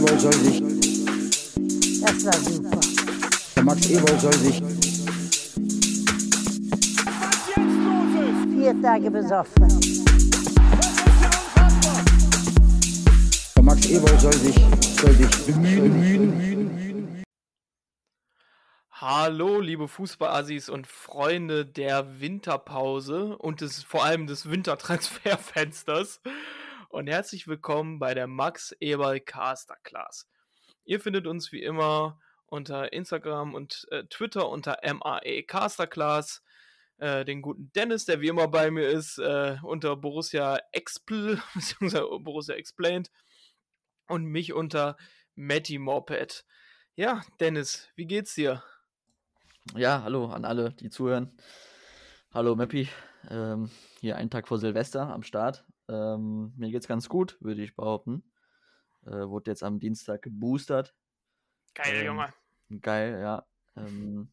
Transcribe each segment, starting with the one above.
Ewald soll sich, Das war super. der Max Ewald soll sich, Vier Tage besoffen. der Max Ewald soll sich, soll sich bemühen, Hallo, liebe Fußballassis und Freunde der Winterpause und des, vor allem des Wintertransferfensters. Und herzlich willkommen bei der Max Eberl Caster Class. Ihr findet uns wie immer unter Instagram und äh, Twitter unter MAE Casterclass. Äh, den guten Dennis, der wie immer bei mir ist, äh, unter Borussia Expl, beziehungsweise Borussia Explained. Und mich unter Matty Moped. Ja, Dennis, wie geht's dir? Ja, hallo an alle, die zuhören. Hallo Mappi, ähm, hier einen Tag vor Silvester am Start. Ähm, mir geht's ganz gut, würde ich behaupten. Äh, wurde jetzt am Dienstag geboostert. Geil, Ähm, Junge. Geil, ja. Ähm,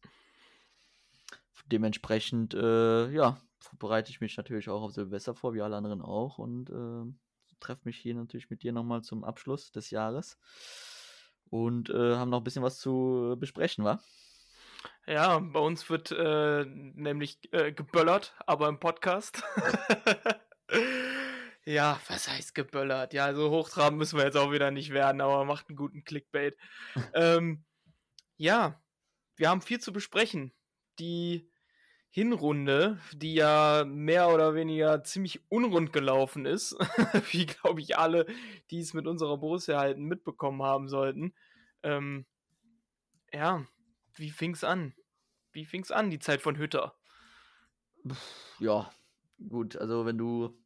dementsprechend, äh, ja, bereite ich mich natürlich auch auf Silvester vor, wie alle anderen auch. Und äh, treffe mich hier natürlich mit dir nochmal zum Abschluss des Jahres. Und äh, haben noch ein bisschen was zu besprechen, wa? Ja, bei uns wird äh, nämlich äh, geböllert, aber im Podcast. ja, was heißt geböllert? Ja, so hochtrabend müssen wir jetzt auch wieder nicht werden, aber macht einen guten Clickbait. ähm, ja, wir haben viel zu besprechen. Die Hinrunde, die ja mehr oder weniger ziemlich unrund gelaufen ist, wie glaube ich alle, die es mit unserer Borussia halten, mitbekommen haben sollten. Ähm, ja, wie fing's an? Wie fing's an, die Zeit von Hütter? Ja, gut, also wenn du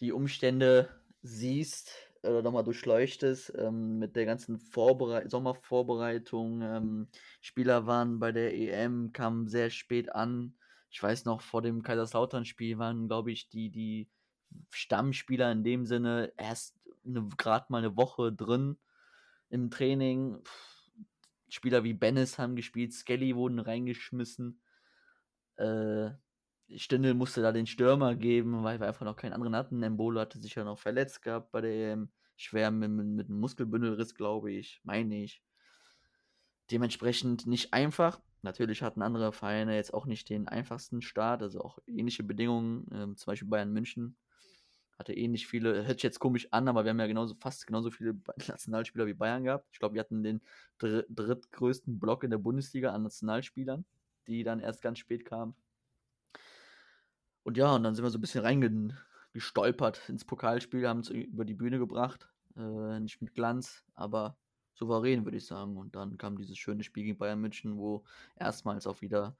die Umstände siehst oder nochmal durchleuchtest, ähm, mit der ganzen Vorberei Sommervorbereitung, ähm, Spieler waren bei der EM, kamen sehr spät an. Ich weiß noch, vor dem Kaiserslautern-Spiel waren, glaube ich, die, die Stammspieler in dem Sinne erst gerade mal eine Woche drin im Training. Spieler wie Bennis haben gespielt, Skelly wurden reingeschmissen. Äh, Stindl musste da den Stürmer geben, weil wir einfach noch keinen anderen hatten. Embolo hatte sich ja noch verletzt gehabt bei der EM. Schwer mit, mit, einem Muskelbündelriss, glaube ich, meine ich. Dementsprechend nicht einfach. Natürlich hatten andere Vereine jetzt auch nicht den einfachsten Start, also auch ähnliche Bedingungen. Ähm, zum Beispiel Bayern München hatte ähnlich viele, hört sich jetzt komisch an, aber wir haben ja genauso, fast genauso viele Nationalspieler wie Bayern gehabt. Ich glaube, wir hatten den dr drittgrößten Block in der Bundesliga an Nationalspielern, die dann erst ganz spät kamen. Und ja, und dann sind wir so ein bisschen reingestolpert ins Pokalspiel, haben es über die Bühne gebracht. Äh, nicht mit Glanz, aber souverän, würde ich sagen. Und dann kam dieses schöne Spiel gegen Bayern München, wo erstmals auch wieder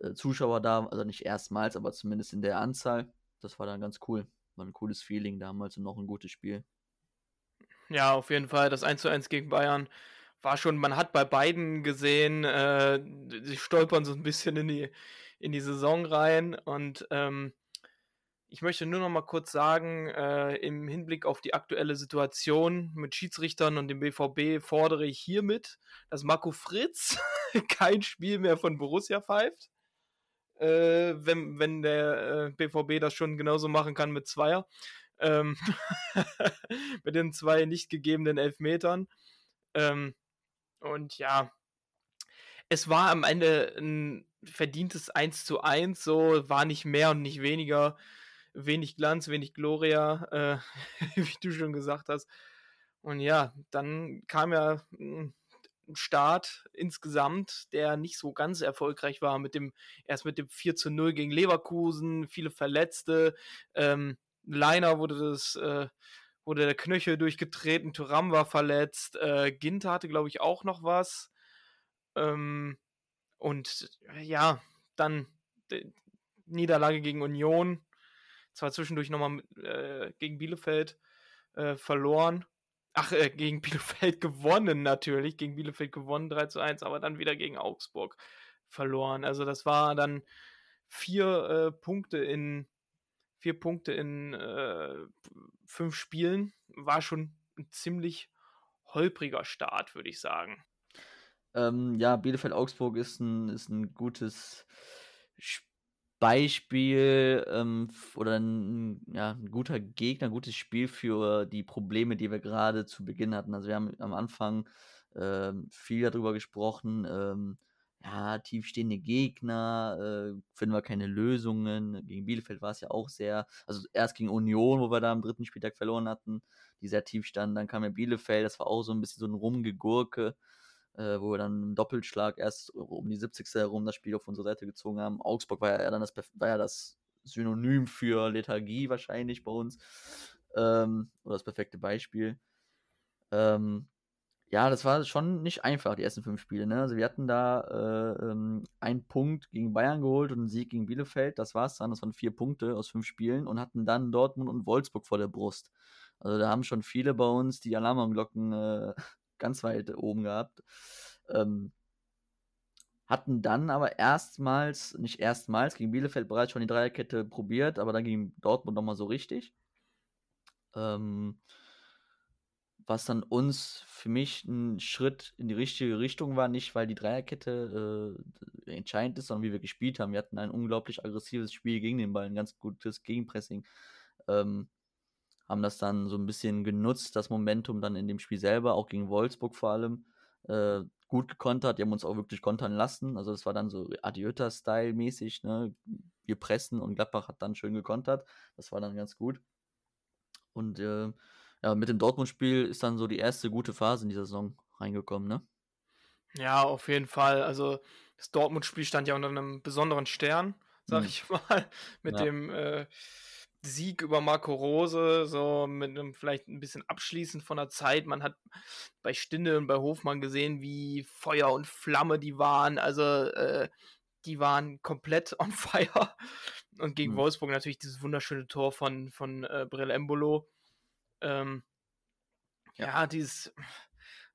äh, Zuschauer da, also nicht erstmals, aber zumindest in der Anzahl. Das war dann ganz cool. War ein cooles Feeling damals und noch ein gutes Spiel. Ja, auf jeden Fall. Das 1 zu 1 gegen Bayern war schon, man hat bei beiden gesehen, äh, sie stolpern so ein bisschen in die, in die Saison rein. Und ähm, ich möchte nur noch mal kurz sagen, äh, im Hinblick auf die aktuelle Situation mit Schiedsrichtern und dem BVB fordere ich hiermit, dass Marco Fritz kein Spiel mehr von Borussia pfeift. Äh, wenn, wenn der äh, BVB das schon genauso machen kann mit Zweier. Ähm, mit den zwei nicht gegebenen Elfmetern. Ähm, und ja, es war am Ende ein verdientes 1 zu 1, so war nicht mehr und nicht weniger. Wenig Glanz, wenig Gloria, äh, wie du schon gesagt hast. Und ja, dann kam ja ein Start insgesamt, der nicht so ganz erfolgreich war, mit dem, erst mit dem 4 zu 0 gegen Leverkusen, viele Verletzte, ähm, Leiner wurde das, äh, wurde der Knöchel durchgetreten, Thuram war verletzt, äh, Ginter hatte, glaube ich, auch noch was. Ähm, und äh, ja, dann Niederlage gegen Union, zwar zwischendurch nochmal äh, gegen Bielefeld äh, verloren. Ach, äh, gegen Bielefeld gewonnen natürlich, gegen Bielefeld gewonnen 3 zu 1, aber dann wieder gegen Augsburg verloren. Also das war dann vier äh, Punkte in vier Punkte in äh, fünf Spielen. War schon ein ziemlich holpriger Start, würde ich sagen. Ähm, ja, Bielefeld-Augsburg ist ein, ist ein gutes Spiel Beispiel ähm, oder ein, ja, ein guter Gegner, ein gutes Spiel für die Probleme, die wir gerade zu Beginn hatten. Also wir haben am Anfang ähm, viel darüber gesprochen, ähm, ja, tiefstehende Gegner, äh, finden wir keine Lösungen. Gegen Bielefeld war es ja auch sehr, also erst gegen Union, wo wir da am dritten Spieltag verloren hatten, die sehr tief standen. Dann kam ja Bielefeld, das war auch so ein bisschen so ein Rumgegurke äh, wo wir dann im Doppelschlag erst um die 70. herum das Spiel auf unsere Seite gezogen haben. Augsburg war ja dann das, war ja das Synonym für Lethargie wahrscheinlich bei uns. Ähm, oder das perfekte Beispiel. Ähm, ja, das war schon nicht einfach, die ersten fünf Spiele. Ne? Also wir hatten da äh, ähm, einen Punkt gegen Bayern geholt und einen Sieg gegen Bielefeld. Das war es dann. Das waren vier Punkte aus fünf Spielen und hatten dann Dortmund und Wolfsburg vor der Brust. Also da haben schon viele bei uns die Alarmglocken äh, ganz weit oben gehabt. Ähm, hatten dann aber erstmals, nicht erstmals, gegen Bielefeld bereits schon die Dreierkette probiert, aber dann ging Dortmund nochmal so richtig. Ähm, was dann uns für mich ein Schritt in die richtige Richtung war, nicht weil die Dreierkette äh, entscheidend ist, sondern wie wir gespielt haben. Wir hatten ein unglaublich aggressives Spiel gegen den Ball, ein ganz gutes Gegenpressing. Ähm, haben das dann so ein bisschen genutzt, das Momentum dann in dem Spiel selber, auch gegen Wolfsburg vor allem, äh, gut gekontert. Die haben uns auch wirklich kontern lassen. Also das war dann so Adiöta-Style-mäßig. Ne? Wir pressen und Gladbach hat dann schön gekontert. Das war dann ganz gut. Und äh, ja, mit dem Dortmund-Spiel ist dann so die erste gute Phase in dieser Saison reingekommen, ne? Ja, auf jeden Fall. Also das Dortmund-Spiel stand ja unter einem besonderen Stern, sag hm. ich mal, mit ja. dem äh, Sieg über Marco Rose, so mit einem vielleicht ein bisschen abschließend von der Zeit. Man hat bei Stinde und bei Hofmann gesehen, wie Feuer und Flamme die waren. Also äh, die waren komplett on fire. Und gegen mhm. Wolfsburg natürlich dieses wunderschöne Tor von, von äh, Brel Embolo. Ähm, ja. ja, dieses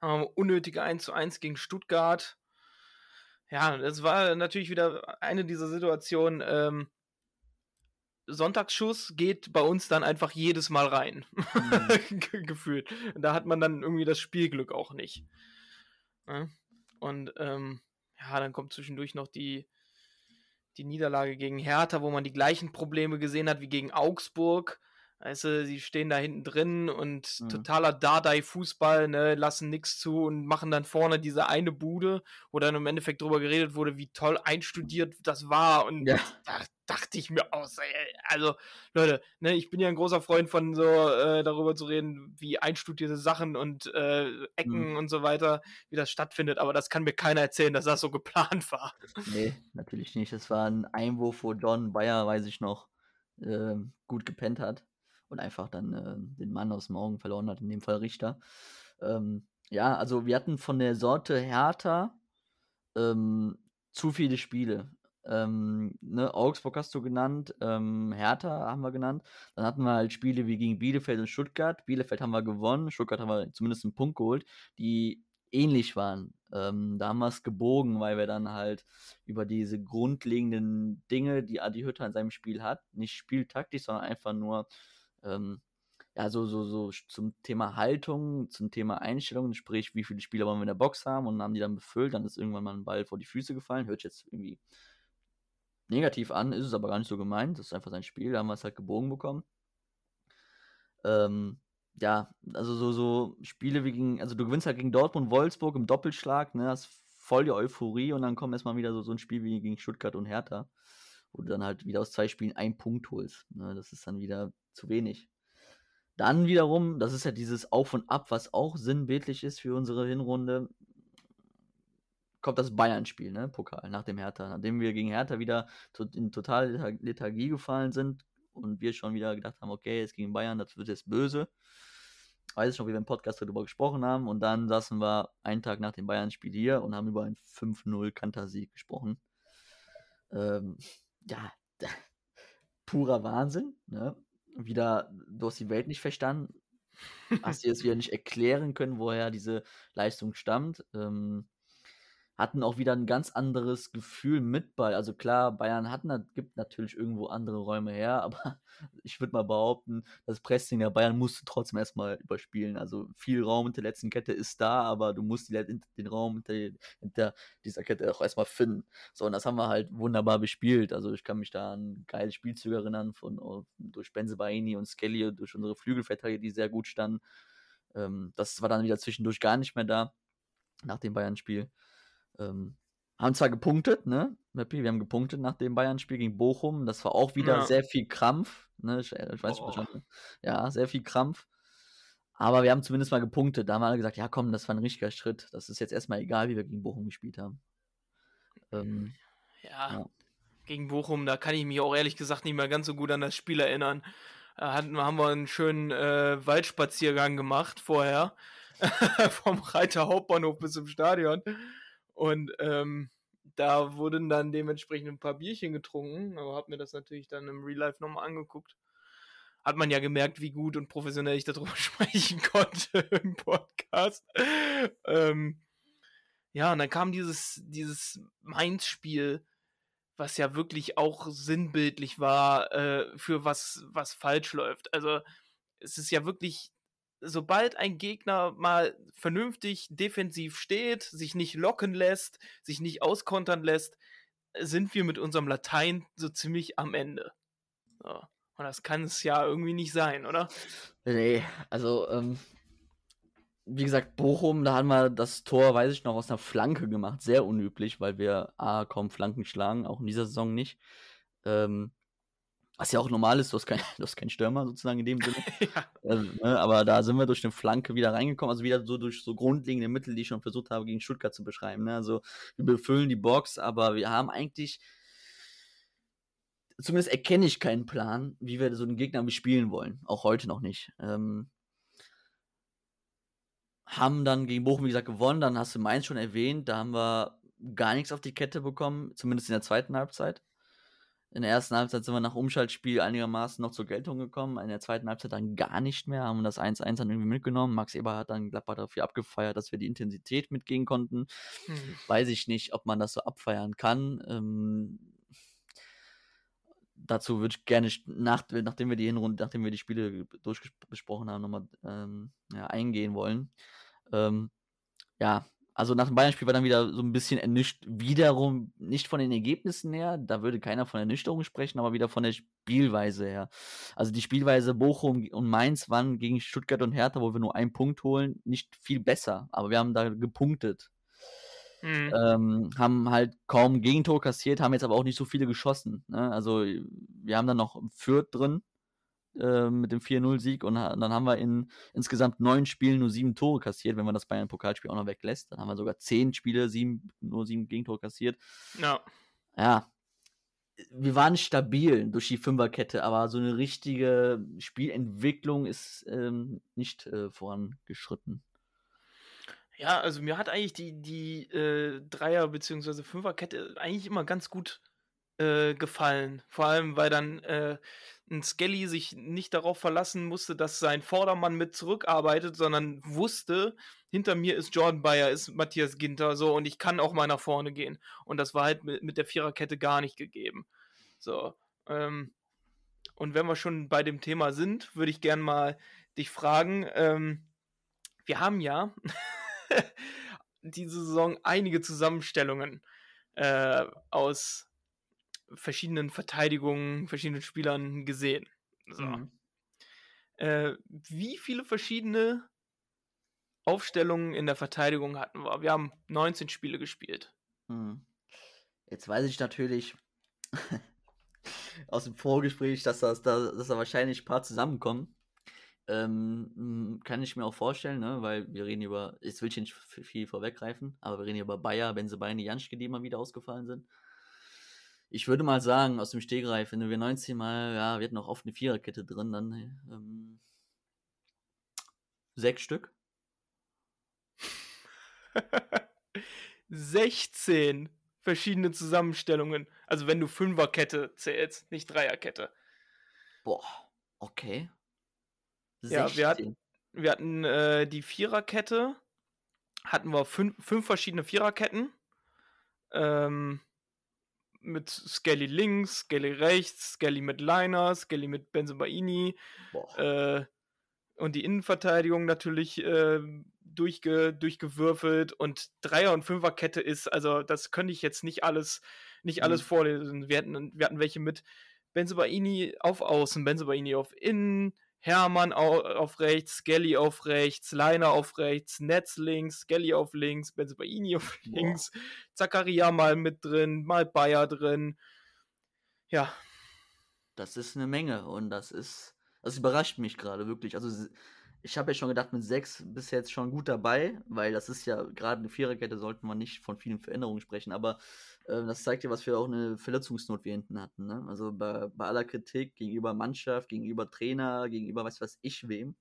äh, unnötige 1 zu 1 gegen Stuttgart. Ja, das war natürlich wieder eine dieser Situationen, ähm, Sonntagsschuss geht bei uns dann einfach jedes Mal rein. Mhm. Gefühlt. Da hat man dann irgendwie das Spielglück auch nicht. Ne? Und ähm, ja, dann kommt zwischendurch noch die, die Niederlage gegen Hertha, wo man die gleichen Probleme gesehen hat wie gegen Augsburg. Weißt du, sie stehen da hinten drin und mhm. totaler Dardai-Fußball, ne, lassen nichts zu und machen dann vorne diese eine Bude, wo dann im Endeffekt drüber geredet wurde, wie toll einstudiert das war. Und ja. da dachte ich mir aus, ey, also Leute, ne, ich bin ja ein großer Freund von so äh, darüber zu reden, wie einstudierte Sachen und äh, Ecken mhm. und so weiter, wie das stattfindet, aber das kann mir keiner erzählen, dass das so geplant war. Nee, natürlich nicht. Das war ein Einwurf, wo John Bayer, weiß ich noch, äh, gut gepennt hat und einfach dann äh, den Mann aus dem Augen verloren hat, in dem Fall Richter. Ähm, ja, also wir hatten von der Sorte Hertha ähm, zu viele Spiele. Ähm, ne, Augsburg hast du genannt, ähm, Hertha haben wir genannt. Dann hatten wir halt Spiele wie gegen Bielefeld und Stuttgart. Bielefeld haben wir gewonnen, Stuttgart haben wir zumindest einen Punkt geholt, die ähnlich waren. Ähm, da haben wir es gebogen, weil wir dann halt über diese grundlegenden Dinge, die Adi Hütter in seinem Spiel hat, nicht spieltaktisch, sondern einfach nur ähm, ja, so, so, so zum Thema Haltung, zum Thema Einstellung, sprich, wie viele Spieler wollen wir in der Box haben und haben die dann befüllt, dann ist irgendwann mal ein Ball vor die Füße gefallen, hört jetzt irgendwie negativ an, ist es aber gar nicht so gemeint, das ist einfach sein Spiel, da haben wir es halt gebogen bekommen. Ähm, ja, also so, so Spiele wie gegen, also du gewinnst halt gegen Dortmund, Wolfsburg im Doppelschlag, ne, hast voll die Euphorie und dann kommt erstmal wieder so, so ein Spiel wie gegen Stuttgart und Hertha, wo du dann halt wieder aus zwei Spielen einen Punkt holst. Ne, das ist dann wieder zu wenig. Dann wiederum, das ist ja dieses Auf und Ab, was auch sinnbildlich ist für unsere Hinrunde, kommt das Bayern-Spiel, ne, Pokal, nach dem Hertha. Nachdem wir gegen Hertha wieder in total Lethargie gefallen sind und wir schon wieder gedacht haben, okay, jetzt gegen Bayern, das wird jetzt böse. Weiß ich noch, wie wir im Podcast darüber gesprochen haben. Und dann saßen wir einen Tag nach dem Bayern-Spiel hier und haben über einen 5-0 Kantersieg gesprochen. Ähm, ja, purer Wahnsinn. Ne? wieder, du hast die Welt nicht verstanden, hast dir es wieder nicht erklären können, woher diese Leistung stammt. Ähm, hatten auch wieder ein ganz anderes Gefühl mit Ball. Also klar, Bayern hat, gibt natürlich irgendwo andere Räume her, aber ich würde mal behaupten, das Pressing der Bayern musst du trotzdem erstmal überspielen. Also viel Raum hinter der letzten Kette ist da, aber du musst die, den Raum hinter, hinter dieser Kette auch erstmal finden. So, und das haben wir halt wunderbar bespielt. Also ich kann mich da an geile Spielzüge erinnern von oh, durch Benzebaini und Skelly, durch unsere Flügelverteidiger, die sehr gut standen. Ähm, das war dann wieder zwischendurch gar nicht mehr da, nach dem Bayern-Spiel. Ähm, haben zwar gepunktet, ne? Mappi, wir haben gepunktet nach dem Bayern-Spiel gegen Bochum. Das war auch wieder Ja. sehr viel Krampf. Ne? Ich, ich weiß Oh. nicht, Ja, sehr viel Krampf. Aber wir haben zumindest mal gepunktet. Da haben alle gesagt, ja komm, das war ein richtiger Schritt. Das ist jetzt erstmal egal, wie wir gegen Bochum gespielt haben. Ähm, Ja, Ja. gegen Bochum, da kann ich mich auch ehrlich gesagt nicht mehr ganz so gut an das Spiel erinnern. Da hatten, haben wir einen schönen äh, Waldspaziergang gemacht vorher. Vom Reiter Hauptbahnhof bis zum Stadion. Und ähm, da wurden dann dementsprechend ein paar Bierchen getrunken. Aber hab mir das natürlich dann im Real Life nochmal angeguckt. Hat man ja gemerkt, wie gut und professionell ich darüber sprechen konnte im Podcast. ähm, ja, und dann kam dieses, dieses Mainz-Spiel, was ja wirklich auch sinnbildlich war äh, für was, was falsch läuft. Also es ist ja wirklich, sobald ein Gegner mal vernünftig defensiv steht, sich nicht locken lässt, sich nicht auskontern lässt, sind wir mit unserem Latein so ziemlich am Ende. So. Und das kann es ja irgendwie nicht sein, oder? Nee, also, ähm, wie gesagt, Bochum, da haben wir das Tor, weiß ich noch, aus einer Flanke gemacht. Sehr unüblich, weil wir A, kaum Flanken schlagen, auch in dieser Saison nicht. Ähm, was ja auch normal ist, du hast kein, du hast keinen Stürmer sozusagen in dem Sinne. ja. Ähm, ne, aber da sind wir durch eine Flanke wieder reingekommen, also wieder so durch so grundlegende Mittel, die ich schon versucht habe, gegen Stuttgart zu beschreiben. Ne? Also wir befüllen die Box, aber wir haben eigentlich, zumindest erkenne ich keinen Plan, wie wir so einen Gegner bespielen wollen. Auch heute noch nicht. Ähm, haben dann gegen Bochum, wie gesagt, gewonnen. Dann hast du Mainz schon erwähnt. Da haben wir gar nichts auf die Kette bekommen, zumindest in der zweiten Halbzeit. In der ersten Halbzeit sind wir nach Umschaltspiel einigermaßen noch zur Geltung gekommen. In der zweiten Halbzeit dann gar nicht mehr. Haben das 1-1 dann irgendwie mitgenommen. Max Eber hat dann Gladbach dafür abgefeiert, dass wir die Intensität mitgehen konnten. Hm. Weiß ich nicht, ob man das so abfeiern kann. Ähm, dazu würde ich gerne, nach, nachdem wir die Hinrunde, nachdem wir die Spiele durchbesprochen haben, nochmal ähm, ja, eingehen wollen. Ähm, ja, also nach dem Bayern-Spiel war dann wieder so ein bisschen ernüchtert, wiederum nicht von den Ergebnissen her, da würde keiner von Ernüchterung sprechen, aber wieder von der Spielweise her. Also die Spielweise Bochum und Mainz waren gegen Stuttgart und Hertha, wo wir nur einen Punkt holen, nicht viel besser, aber wir haben da gepunktet. Hm. Ähm, haben halt kaum Gegentor kassiert, haben jetzt aber auch nicht so viele geschossen. Ne? Also wir haben dann noch Fürth drin äh, mit dem 4-0-Sieg und, ha- dann haben wir in insgesamt neun Spielen nur sieben Tore kassiert, wenn man das Bayern-Pokalspiel auch noch weglässt. Dann haben wir sogar zehn Spiele, sieben, nur sieben Gegentore kassiert. Ja. Ja, wir waren stabil durch die Fünferkette, aber so eine richtige Spielentwicklung ist ähm, nicht äh, vorangeschritten. Ja, also mir hat eigentlich die, die äh, Dreier- bzw. Fünferkette eigentlich immer ganz gut äh, gefallen. Vor allem, weil dann äh, ein Skelly sich nicht darauf verlassen musste, dass sein Vordermann mit zurückarbeitet, sondern wusste, hinter mir ist Jordan Bayer, ist Matthias Ginter, so, und ich kann auch mal nach vorne gehen. Und das war halt mit, mit der Viererkette gar nicht gegeben. So, ähm, und wenn wir schon bei dem Thema sind, würde ich gern mal dich fragen, ähm, wir haben ja diese Saison einige Zusammenstellungen äh, aus verschiedenen Verteidigungen, verschiedenen Spielern gesehen. So. Mhm. Äh, wie viele verschiedene Aufstellungen in der Verteidigung hatten wir? Wir haben 19 Spiele gespielt. Hm. Jetzt weiß ich natürlich aus dem Vorgespräch, dass, das, dass, dass da wahrscheinlich ein paar zusammenkommen. Ähm, kann ich mir auch vorstellen, ne? weil wir reden über, jetzt will ich nicht viel vorweggreifen, aber wir reden über Bayer, Benzebeini, Janschke, die mal wieder ausgefallen sind. Ich würde mal sagen, aus dem Stegreif, wenn wir 19 Mal, ja, wir hatten auch oft eine Viererkette drin, dann ähm, sechs Stück. 16 verschiedene Zusammenstellungen. Also wenn du Fünferkette zählst, nicht Dreierkette. Boah, okay. Ja, wir hatten- 16. Wir hatten äh, die Viererkette, hatten wir fünf, fünf verschiedene Viererketten ähm, mit Skelly links, Skelly rechts, Skelly mit Liner, Skelly mit Benzobaini Boah. äh, und die Innenverteidigung natürlich äh, durchge, durchgewürfelt und Dreier- und Fünferkette ist, also das könnte ich jetzt nicht alles, nicht alles Mhm. vorlesen. Wir hatten, wir hatten welche mit Benzobaini auf Außen, Benzobaini auf Innen, Hermann au auf rechts, Skelly auf rechts, Leiner auf rechts, Netz links, Skelly auf links, Benzobaini auf Boah. links, Zakaria mal mit drin, mal Bayer drin. Ja, Das ist eine Menge und das ist, das überrascht mich gerade wirklich. Also ich habe ja schon gedacht, mit sechs bist du jetzt schon gut dabei, weil das ist ja gerade eine Viererkette, sollten wir nicht von vielen Veränderungen sprechen, aber äh, das zeigt ja, was für auch eine Verletzungsnot wir hinten hatten. Ne? Also bei, bei aller Kritik gegenüber Mannschaft, gegenüber Trainer, gegenüber was weiß ich wem,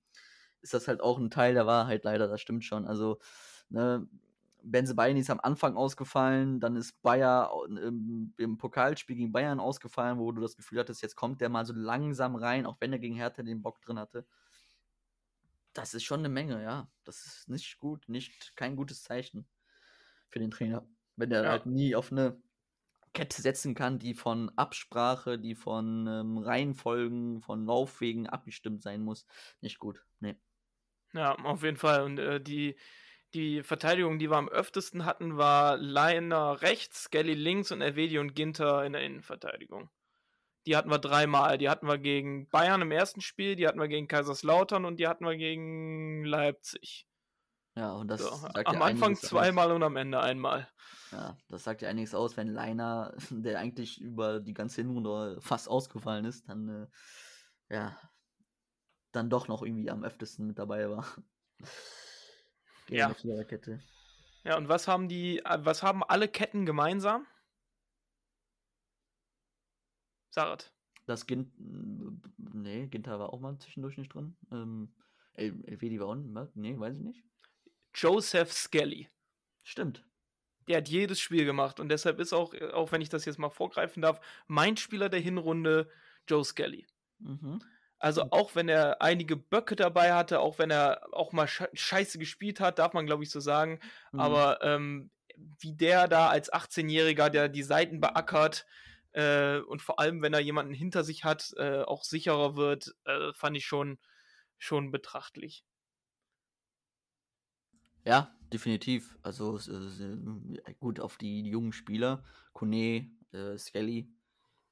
ist das halt auch ein Teil der Wahrheit leider, das stimmt schon. Also ne, Benzebaini ist am Anfang ausgefallen, dann ist Bayer im, im Pokalspiel gegen Bayern ausgefallen, wo du das Gefühl hattest, jetzt kommt der mal so langsam rein, auch wenn er gegen Hertha den Bock drin hatte. Das ist schon eine Menge, ja. Das ist nicht gut, nicht kein gutes Zeichen für den Trainer, wenn der Ja. halt nie auf eine Kette setzen kann, die von Absprache, die von ähm, Reihenfolgen, von Laufwegen abgestimmt sein muss. Nicht gut. Nee. Ja, auf jeden Fall. Und äh, die, die Verteidigung, die wir am öftesten hatten, war Leiner rechts, Skelly links und Elvedi und Ginter in der Innenverteidigung. Die hatten wir dreimal. Die hatten wir gegen Bayern im ersten Spiel, die hatten wir gegen Kaiserslautern und die hatten wir gegen Leipzig. Ja, und das So, sagt am ja Anfang einiges aus. zweimal und am Ende einmal. Ja, das sagt ja einiges aus, wenn Leiner, der eigentlich über die ganze Hinrunde fast ausgefallen ist, dann äh, ja, dann doch noch irgendwie am öftesten mit dabei war. Gegen Ja. Ja, und was haben die, äh, was haben alle Ketten gemeinsam? Sarat. Das Gint, nee, Ginter war auch mal zwischendurch nicht drin. Ähm, El Elvedi war nicht, nee, weiß ich nicht. Joseph Skelly. Stimmt. Der hat jedes Spiel gemacht und deshalb ist auch, äh, auch wenn ich das jetzt mal vorgreifen darf, mein Spieler der Hinrunde Joe Skelly. Mhm. Also auch wenn er einige Böcke dabei hatte, auch wenn er auch mal sche scheiße gespielt hat, darf man glaube ich so sagen. Mhm. Aber ähm, wie der da als 18-Jähriger, der die Seiten beackert äh, und vor allem, wenn er jemanden hinter sich hat, äh, auch sicherer wird, äh, fand ich schon, schon betrachtlich. Ja, definitiv. Also ist, äh, gut auf die, die jungen Spieler, Kone, äh, Skelly,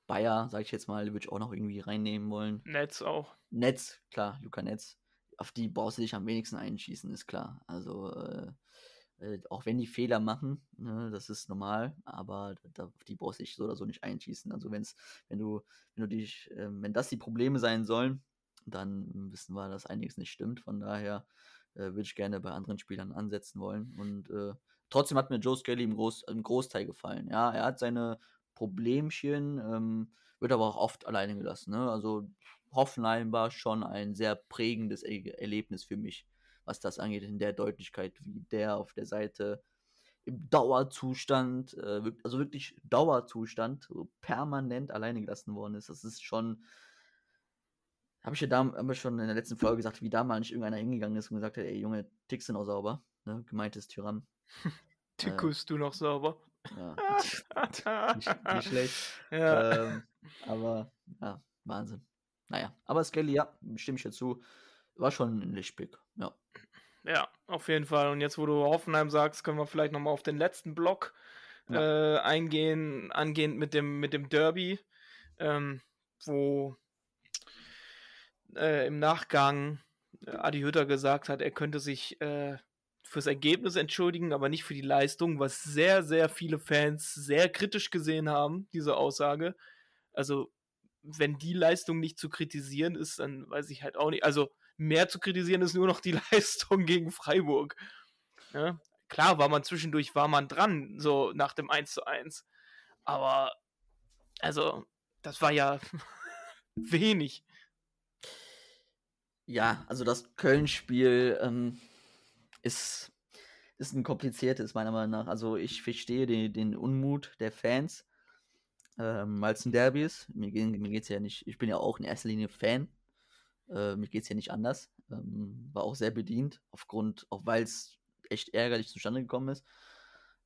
Bayer, sag ich jetzt mal, würde ich auch noch irgendwie reinnehmen wollen. Netz auch. Netz, klar, Luca Netz. Auf die brauchst du dich am wenigsten einschießen, ist klar. Also, äh, auch wenn die Fehler machen, ne, das ist normal, aber da, die brauchst du so oder so nicht einschießen. Also, wenn's, wenn du, wenn du dich, äh, wenn das die Probleme sein sollen, dann wissen wir, dass einiges nicht stimmt. Von daher äh, würde ich gerne bei anderen Spielern ansetzen wollen. Und äh, trotzdem hat mir Joe Skelly im, Groß, im Großteil gefallen. Ja, er hat seine Problemchen, ähm, wird aber auch oft alleine gelassen. Ne? Also Hoffenheim war schon ein sehr prägendes er Erlebnis für mich, was das angeht, in der Deutlichkeit, wie der auf der Seite im Dauerzustand, äh, also wirklich Dauerzustand, so permanent alleine gelassen worden ist. Das ist schon, habe ich ja da, hab ich schon in der letzten Folge gesagt, wie da mal nicht irgendeiner hingegangen ist und gesagt hat, ey Junge, Ticks sind auch sauber, ne? gemeint ist Tyrann. Tückust du noch sauber? Ja, nicht, nicht schlecht. ja. Ähm, aber ja, Wahnsinn. Naja, aber Skelly, ja, stimme ich dazu. War schon ein Lichtblick. Ja. Ja, auf jeden Fall. Und jetzt, wo du Hoffenheim sagst, können wir vielleicht nochmal auf den letzten Block äh, eingehen, angehend mit dem, mit dem Derby, ähm, wo äh, im Nachgang äh, Adi Hütter gesagt hat, er könnte sich äh, fürs Ergebnis entschuldigen, aber nicht für die Leistung, was sehr, sehr viele Fans sehr kritisch gesehen haben, diese Aussage. Also, wenn die Leistung nicht zu kritisieren ist, dann weiß ich halt auch nicht. Also, mehr zu kritisieren ist nur noch die Leistung gegen Freiburg. Ja? Klar war man zwischendurch, war man dran, so nach dem 1 zu 1. Aber, also, das war ja wenig. Ja, also das Köln-Spiel ähm, ist, ist ein kompliziertes, meiner Meinung nach. Also ich verstehe den, den Unmut der Fans, ähm, weil es ein Derby ist. Mir, mir geht es ja nicht, ich bin ja auch in erster Linie Fan. Äh, mir geht es ja nicht anders. Ähm, war auch sehr bedient, aufgrund, auch weil es echt ärgerlich zustande gekommen ist.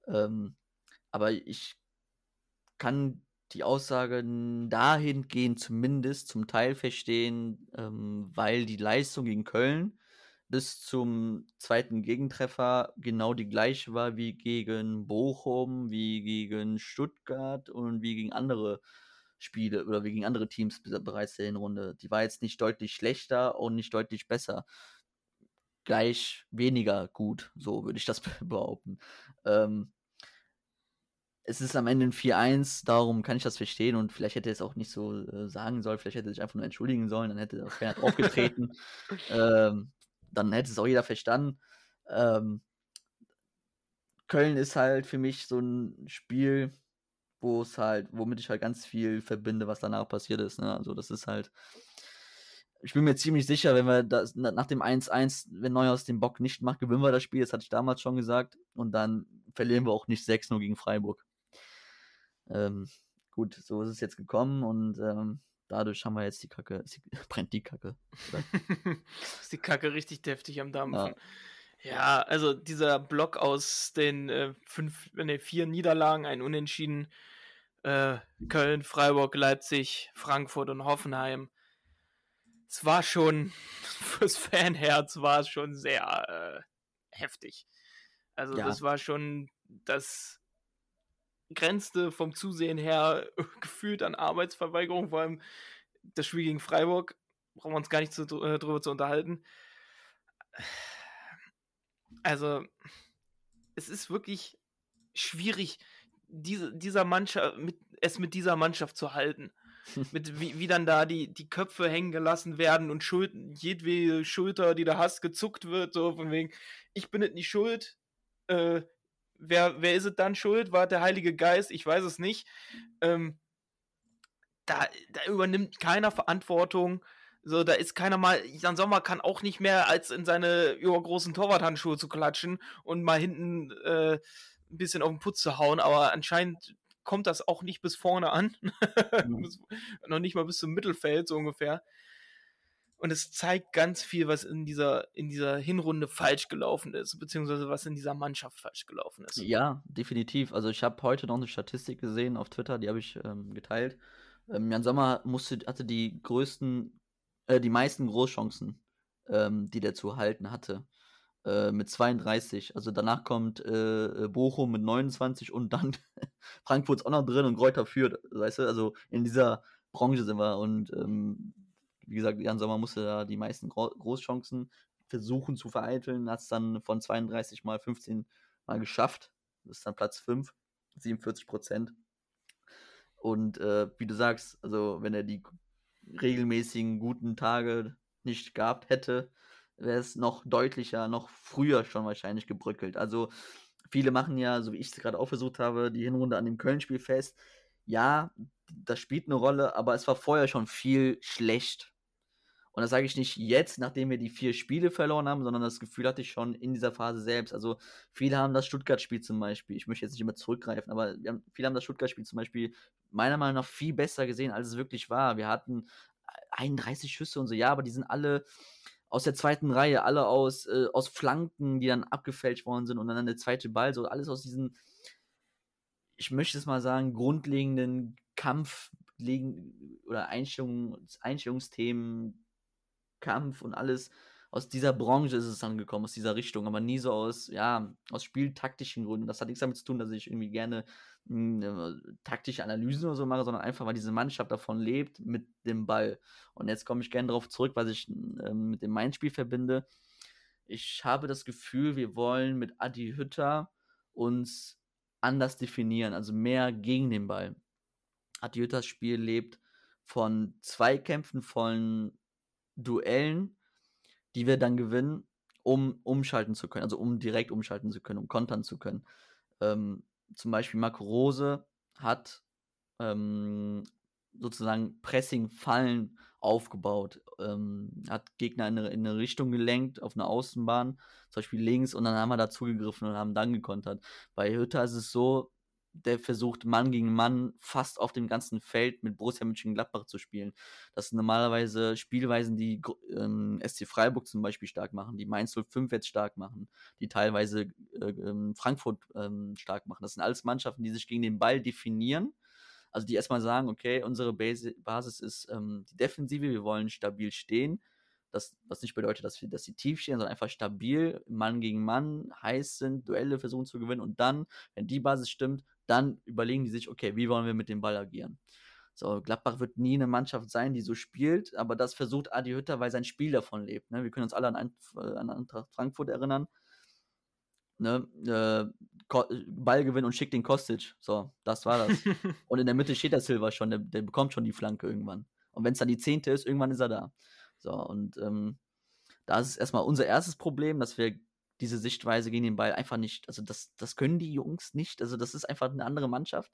Ähm, Aber ich kann die Aussage dahingehend zumindest zum Teil verstehen, ähm, weil die Leistung gegen Köln bis zum zweiten Gegentreffer genau die gleiche war wie gegen Bochum, wie gegen Stuttgart und wie gegen andere Spiele oder wie gegen andere Teams bereits der Hinrunde. Die war jetzt nicht deutlich schlechter und nicht deutlich besser. Gleich weniger gut, so würde ich das behaupten. Ähm, es ist am Ende ein 4-1, darum kann ich das verstehen und vielleicht hätte er es auch nicht so äh, sagen sollen, vielleicht hätte er sich einfach nur entschuldigen sollen, dann hätte er auch keiner draufgetreten. ähm, dann hätte es auch jeder verstanden. Ähm, Köln ist halt für mich so ein Spiel, wo es halt, womit ich halt ganz viel verbinde, was danach passiert ist. Ne? Also das ist halt, ich bin mir ziemlich sicher, wenn wir das nach dem 1-1, wenn Neuhaus den Bock nicht macht, gewinnen wir das Spiel, das hatte ich damals schon gesagt. Und dann verlieren wir auch nicht 6-0 gegen Freiburg. Ähm, gut, so ist es jetzt gekommen und ähm, dadurch haben wir jetzt die Kacke, die, brennt die Kacke. ist die Kacke richtig deftig am Dampfen. Ja. ja also dieser Block aus den äh, fünf, nee, vier Niederlagen, ein Unentschieden, äh, Köln, Freiburg, Leipzig, Frankfurt und Hoffenheim. Es war schon, fürs Fanherz war es schon sehr äh, heftig. Also ja. das war schon, das grenzte vom Zusehen her gefühlt an Arbeitsverweigerung, vor allem das Spiel gegen Freiburg, brauchen wir uns gar nicht zu, äh, drüber zu unterhalten. Also, es ist wirklich schwierig, diese, dieser Mannschaft, mit, es mit dieser Mannschaft zu halten. mit wie, wie dann da die, die Köpfe hängen gelassen werden und Schuld, jedwede Schulter, die du hast, gezuckt wird, so von wegen, ich bin nicht schuld, äh, wer, wer ist es dann schuld? War der Heilige Geist? Ich weiß es nicht. Ähm, da, da übernimmt keiner Verantwortung. So, da ist keiner mal, Jan Sommer kann auch nicht mehr als in seine übergroßen Torwarthandschuhe zu klatschen und mal hinten äh, ein bisschen auf den Putz zu hauen, aber anscheinend kommt das auch nicht bis vorne an. Mhm. Noch nicht mal bis zum Mittelfeld, so ungefähr. Und es zeigt ganz viel, was in dieser, in dieser Hinrunde falsch gelaufen ist, beziehungsweise was in dieser Mannschaft falsch gelaufen ist. Ja, definitiv. Also ich habe heute noch eine Statistik gesehen auf Twitter, die habe ich ähm, geteilt. Ähm, Jan Sommer musste, hatte die größten, äh, die meisten Großchancen, ähm, die der zu halten hatte. Äh, mit 32. Also danach kommt äh, äh Bochum mit 29 und dann Frankfurt ist auch noch drin und Kräuter führt. Weißt du, also in dieser Branche sind wir und ähm, wie gesagt, Jan Sommer musste da die meisten Gro Großchancen versuchen zu vereiteln, hat es dann von 32 mal 15 mal geschafft. Das ist dann Platz 5, 47 Prozent. Und äh, wie du sagst, also wenn er die regelmäßigen guten Tage nicht gehabt hätte, wäre es noch deutlicher, noch früher schon wahrscheinlich gebröckelt. Also viele machen ja, so wie ich es gerade auch versucht habe, die Hinrunde an dem Köln-Spiel fest. Ja, das spielt eine Rolle, aber es war vorher schon viel schlecht. Und das sage ich nicht jetzt, nachdem wir die vier Spiele verloren haben, sondern das Gefühl hatte ich schon in dieser Phase selbst. Also viele haben das Stuttgart-Spiel zum Beispiel, ich möchte jetzt nicht immer zurückgreifen, aber haben, viele haben das Stuttgart-Spiel zum Beispiel meiner Meinung nach viel besser gesehen, als es wirklich war. Wir hatten 31 Schüsse und so, ja, aber die sind alle aus der zweiten Reihe, alle aus, äh, aus Flanken, die dann abgefälscht worden sind und dann der zweite Ball, so alles aus diesen, ich möchte es mal sagen, grundlegenden Kampf oder Einstellungs Einstellungsthemen Kampf und alles. Aus dieser Branche ist es dann gekommen, aus dieser Richtung, aber nie so aus, ja, aus spieltaktischen Gründen. Das hat nichts damit zu tun, dass ich irgendwie gerne mh, äh, taktische Analysen oder so mache, sondern einfach, weil diese Mannschaft davon lebt mit dem Ball. Und jetzt komme ich gerne darauf zurück, was ich äh, mit dem Main-Spiel verbinde. Ich habe das Gefühl, wir wollen mit Adi Hütter uns anders definieren, also mehr gegen den Ball. Adi Hütters Spiel lebt von Zweikämpfen, von Duellen, die wir dann gewinnen, um umschalten zu können, also um direkt umschalten zu können, um kontern zu können. Ähm, zum Beispiel Marco Rose hat ähm, sozusagen Pressing-Fallen aufgebaut, ähm, hat Gegner in eine, in eine, Richtung gelenkt, auf eine Außenbahn, zum Beispiel links, und dann haben wir da zugegriffen und haben dann gekontert. Bei Hütter ist es so, der versucht Mann gegen Mann fast auf dem ganzen Feld mit Borussia Mönchengladbach zu spielen. Das sind normalerweise Spielweisen, die ähm, SC Freiburg zum Beispiel stark machen, die Mainz 05 jetzt stark machen, die teilweise äh, ähm, Frankfurt ähm, stark machen. Das sind alles Mannschaften, die sich gegen den Ball definieren. Also die erstmal sagen, okay, unsere Basi Basis ist ähm, die Defensive, wir wollen stabil stehen. Das, was nicht bedeutet, dass, wir, dass sie tief stehen, sondern einfach stabil, Mann gegen Mann, heiß sind, Duelle versuchen zu gewinnen und dann, wenn die Basis stimmt, dann überlegen die sich, okay, wie wollen wir mit dem Ball agieren? So, Gladbach wird nie eine Mannschaft sein, die so spielt, aber das versucht Adi Hütter, weil sein Spiel davon lebt. Ne? Wir können uns alle an, äh, an Eintracht Frankfurt erinnern. Ne? Äh, Ballgewinn und schickt den Kostic. So, das war das. und in der Mitte steht der Silva schon, der, der bekommt schon die Flanke irgendwann. Und wenn es dann die zehnte ist, irgendwann ist er da. So, und ähm, da ist erstmal unser erstes Problem, dass wir diese Sichtweise gegen den Ball einfach nicht, also das, das können die Jungs nicht, also das ist einfach eine andere Mannschaft.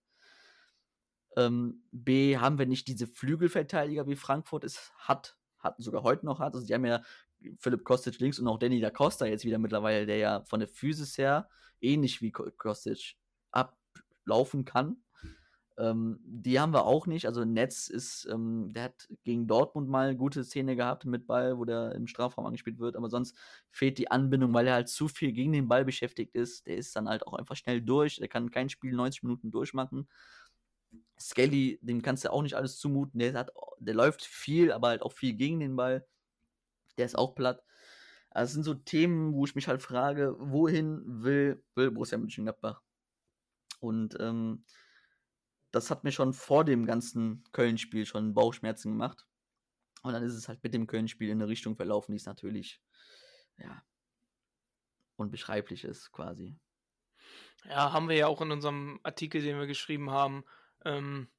Ähm, B, haben wir nicht diese Flügelverteidiger, wie Frankfurt es hat, hat sogar heute noch hat. Also die haben ja Philipp Kostic links und auch Danny da Costa jetzt wieder mittlerweile, der ja von der Physis her ähnlich wie Kostic ablaufen kann. Ähm, die haben wir auch nicht. Also Netz ist, ähm, der hat gegen Dortmund mal eine gute Szene gehabt mit Ball, wo der im Strafraum angespielt wird, aber sonst fehlt die Anbindung, weil er halt zu viel gegen den Ball beschäftigt ist. Der ist dann halt auch einfach schnell durch. Der kann kein Spiel 90 Minuten durchmachen. Skelly, dem kannst du auch nicht alles zumuten. Der, hat, der läuft viel, aber halt auch viel gegen den Ball. Der ist auch platt. Also das sind so Themen, wo ich mich halt frage, wohin will, will Borussia Mönchengladbach? Und ähm, das hat mir schon vor dem ganzen Köln-Spiel schon Bauchschmerzen gemacht. Und dann ist es halt mit dem Köln-Spiel in eine Richtung verlaufen, die es natürlich, ja, unbeschreiblich ist, quasi. Ja, haben wir ja auch in unserem Artikel, den wir geschrieben haben, ähm,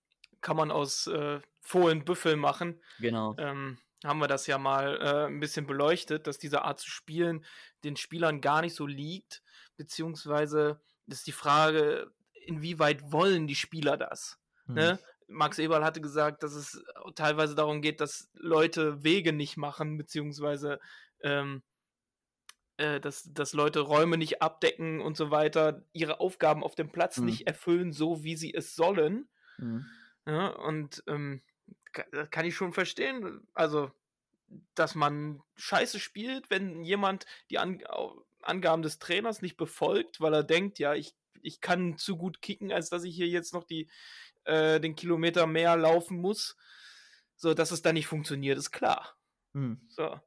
kann man aus äh, Fohlen Büffel machen. Genau. Ähm, haben wir das ja mal äh, ein bisschen beleuchtet, dass diese Art zu spielen den Spielern gar nicht so liegt, beziehungsweise ist die Frage, inwieweit wollen die Spieler das? Mhm. Ne? Max Eberl hatte gesagt, dass es teilweise darum geht, dass Leute Wege nicht machen, beziehungsweise ähm, äh, dass, dass Leute Räume nicht abdecken und so weiter, ihre Aufgaben auf dem Platz mhm. nicht erfüllen, so wie sie es sollen. Mhm. Ja, und ähm, das kann ich schon verstehen. Also, dass man scheiße spielt, wenn jemand die An Angaben des Trainers nicht befolgt, weil er denkt, ja, ich ich kann zu gut kicken, als dass ich hier jetzt noch die, äh, den Kilometer mehr laufen muss. So, dass es dann nicht funktioniert, ist klar. Hm. So.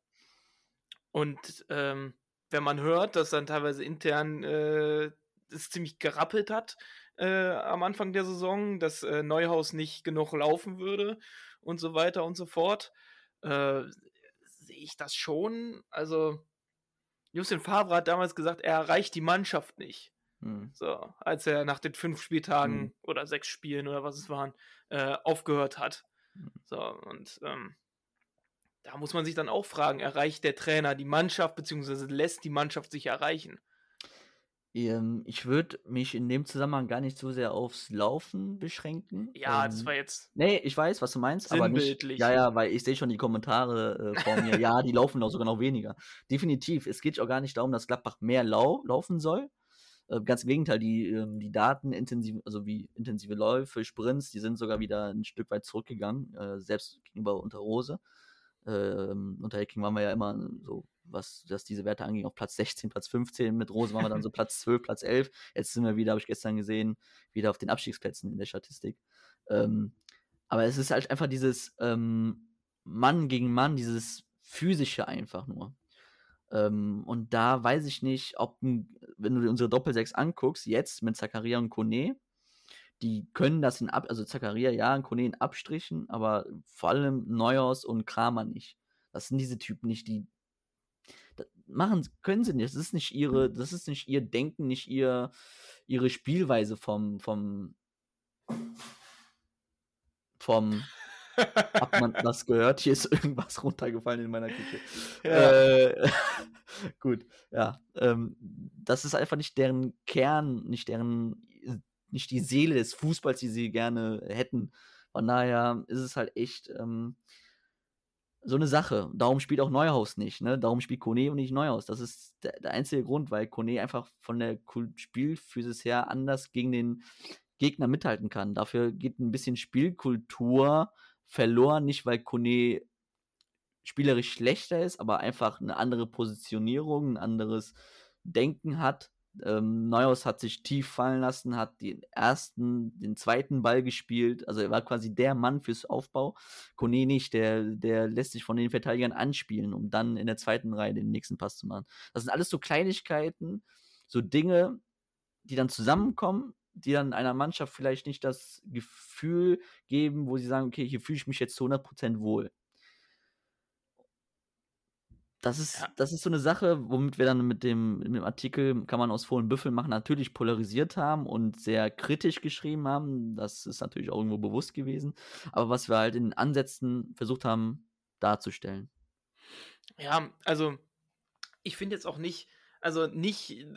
Und ähm, wenn man hört, dass dann teilweise intern äh, es ziemlich gerappelt hat äh, am Anfang der Saison, dass äh, Neuhaus nicht genug laufen würde und so weiter und so fort, äh, sehe ich das schon. Also, Justin Favre hat damals gesagt, er erreicht die Mannschaft nicht. Hm. So, als er nach den fünf Spieltagen hm. oder sechs Spielen oder was es waren, äh, aufgehört hat. Hm. So, und ähm, da muss man sich dann auch fragen, erreicht der Trainer die Mannschaft, beziehungsweise lässt die Mannschaft sich erreichen? Ähm, ich würde mich in dem Zusammenhang gar nicht so sehr aufs Laufen beschränken. Ja, ähm, das war jetzt. Nee, ich weiß, was du meinst, aber nicht. Ja, ja, weil ich sehe schon die Kommentare äh, vor mir. ja, die laufen auch sogar noch weniger. Definitiv. Es geht auch gar nicht darum, dass Gladbach mehr lau laufen soll, äh, ganz im Gegenteil, die, ähm, die Daten intensiv, also wie intensive Läufe, Sprints, die sind sogar wieder ein Stück weit zurückgegangen, äh, selbst gegenüber unter Rose. Ähm, unter Hacking waren wir ja immer so, was dass diese Werte anging, auf Platz 16, Platz 15. Mit Rose waren wir dann so Platz 12, Platz 11. Jetzt sind wir wieder, habe ich gestern gesehen, wieder auf den Abstiegsplätzen in der Statistik. Ähm, aber es ist halt einfach dieses ähm, Mann gegen Mann, dieses physische einfach nur. Ähm, und da weiß ich nicht, ob, wenn du dir unsere Doppelsechs anguckst, jetzt mit Zakaria und Kone, die können das in Ab, also Zakaria ja, und Kone in Abstrichen, aber vor allem Neuhaus und Kramer nicht. Das sind diese Typen nicht, die machen können sie nicht. Das ist nicht ihre, das ist nicht ihr Denken, nicht ihr, ihre Spielweise vom, vom, vom hat man das gehört? Hier ist irgendwas runtergefallen in meiner Küche. Ja. Äh, gut, ja. Ähm, das ist einfach nicht deren Kern, nicht deren, nicht die Seele des Fußballs, die sie gerne hätten. Von daher ist es halt echt ähm, so eine Sache. Darum spielt auch Neuhaus nicht, ne? Darum spielt Kone und nicht Neuhaus. Das ist der, der einzige Grund, weil Kone einfach von der Spielphysis her anders gegen den Gegner mithalten kann. Dafür geht ein bisschen Spielkultur verloren, nicht weil Kone spielerisch schlechter ist, aber einfach eine andere Positionierung, ein anderes Denken hat. Ähm, Neuhaus hat sich tief fallen lassen, hat den ersten, den zweiten Ball gespielt. Also er war quasi der Mann fürs Aufbau. Kone nicht, der, der lässt sich von den Verteidigern anspielen, um dann in der zweiten Reihe den nächsten Pass zu machen. Das sind alles so Kleinigkeiten, so Dinge, die dann zusammenkommen, die dann einer Mannschaft vielleicht nicht das Gefühl geben, wo sie sagen, okay, hier fühle ich mich jetzt zu 100% wohl. Das ist, Ja. das ist so eine Sache, womit wir dann mit dem, mit dem Artikel, kann man aus Fohlen Büffel machen, natürlich polarisiert haben und sehr kritisch geschrieben haben. Das ist natürlich auch irgendwo bewusst gewesen. Aber was wir halt in den Ansätzen versucht haben darzustellen. Ja, also ich finde jetzt auch nicht, also nicht äh,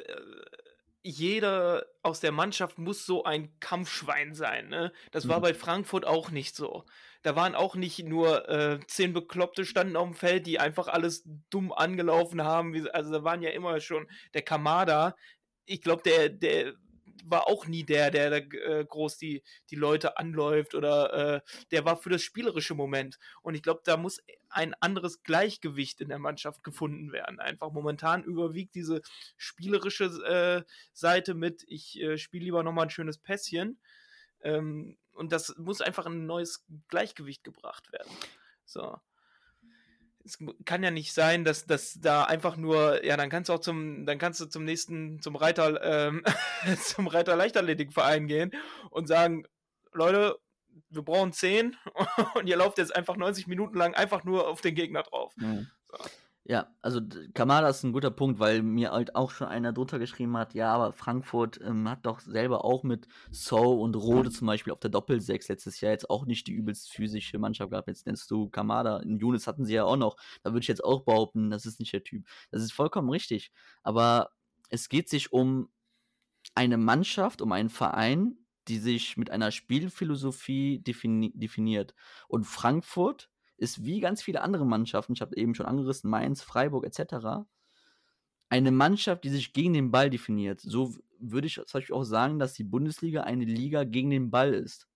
jeder aus der Mannschaft muss so ein Kampfschwein sein. Ne? Das war Mhm. bei Frankfurt auch nicht so. Da waren auch nicht nur äh, zehn Bekloppte standen auf dem Feld, die einfach alles dumm angelaufen haben. Also da waren ja immer schon der Kamada. Ich glaube, der, der war auch nie der, der, der äh, groß die, die Leute anläuft oder äh, der war für das spielerische Moment. Und ich glaube, da muss ein anderes Gleichgewicht in der Mannschaft gefunden werden. Einfach momentan überwiegt diese spielerische äh, Seite mit, ich äh, spiele lieber nochmal ein schönes Pässchen. Ähm, und das muss einfach in ein neues Gleichgewicht gebracht werden. So. Es kann ja nicht sein, dass, dass da einfach nur, ja, dann kannst du auch zum, dann kannst du zum nächsten, zum Reiter, ähm, zum Reiter Leichtathletikverein gehen und sagen, Leute, wir brauchen 10 und ihr lauft jetzt einfach 90 Minuten lang einfach nur auf den Gegner drauf. So. Ja, also Kamada ist ein guter Punkt, weil mir halt auch schon einer drunter geschrieben hat, ja, aber Frankfurt ähm, hat doch selber auch mit So und Rode zum Beispiel auf der Doppelsechs letztes Jahr jetzt auch nicht die übelst physische Mannschaft gehabt. Jetzt nennst du Kamada. In Younes hatten sie ja auch noch. Da würde ich jetzt auch behaupten, das ist nicht der Typ. Das ist vollkommen richtig. Aber es geht sich um eine Mannschaft, um einen Verein, die sich mit einer Spielphilosophie defini definiert. Und Frankfurt ist wie ganz viele andere Mannschaften, ich habe eben schon angerissen, Mainz, Freiburg etc., eine Mannschaft, die sich gegen den Ball definiert. So würde ich zum Beispiel auch sagen, dass die Bundesliga eine Liga gegen den Ball ist.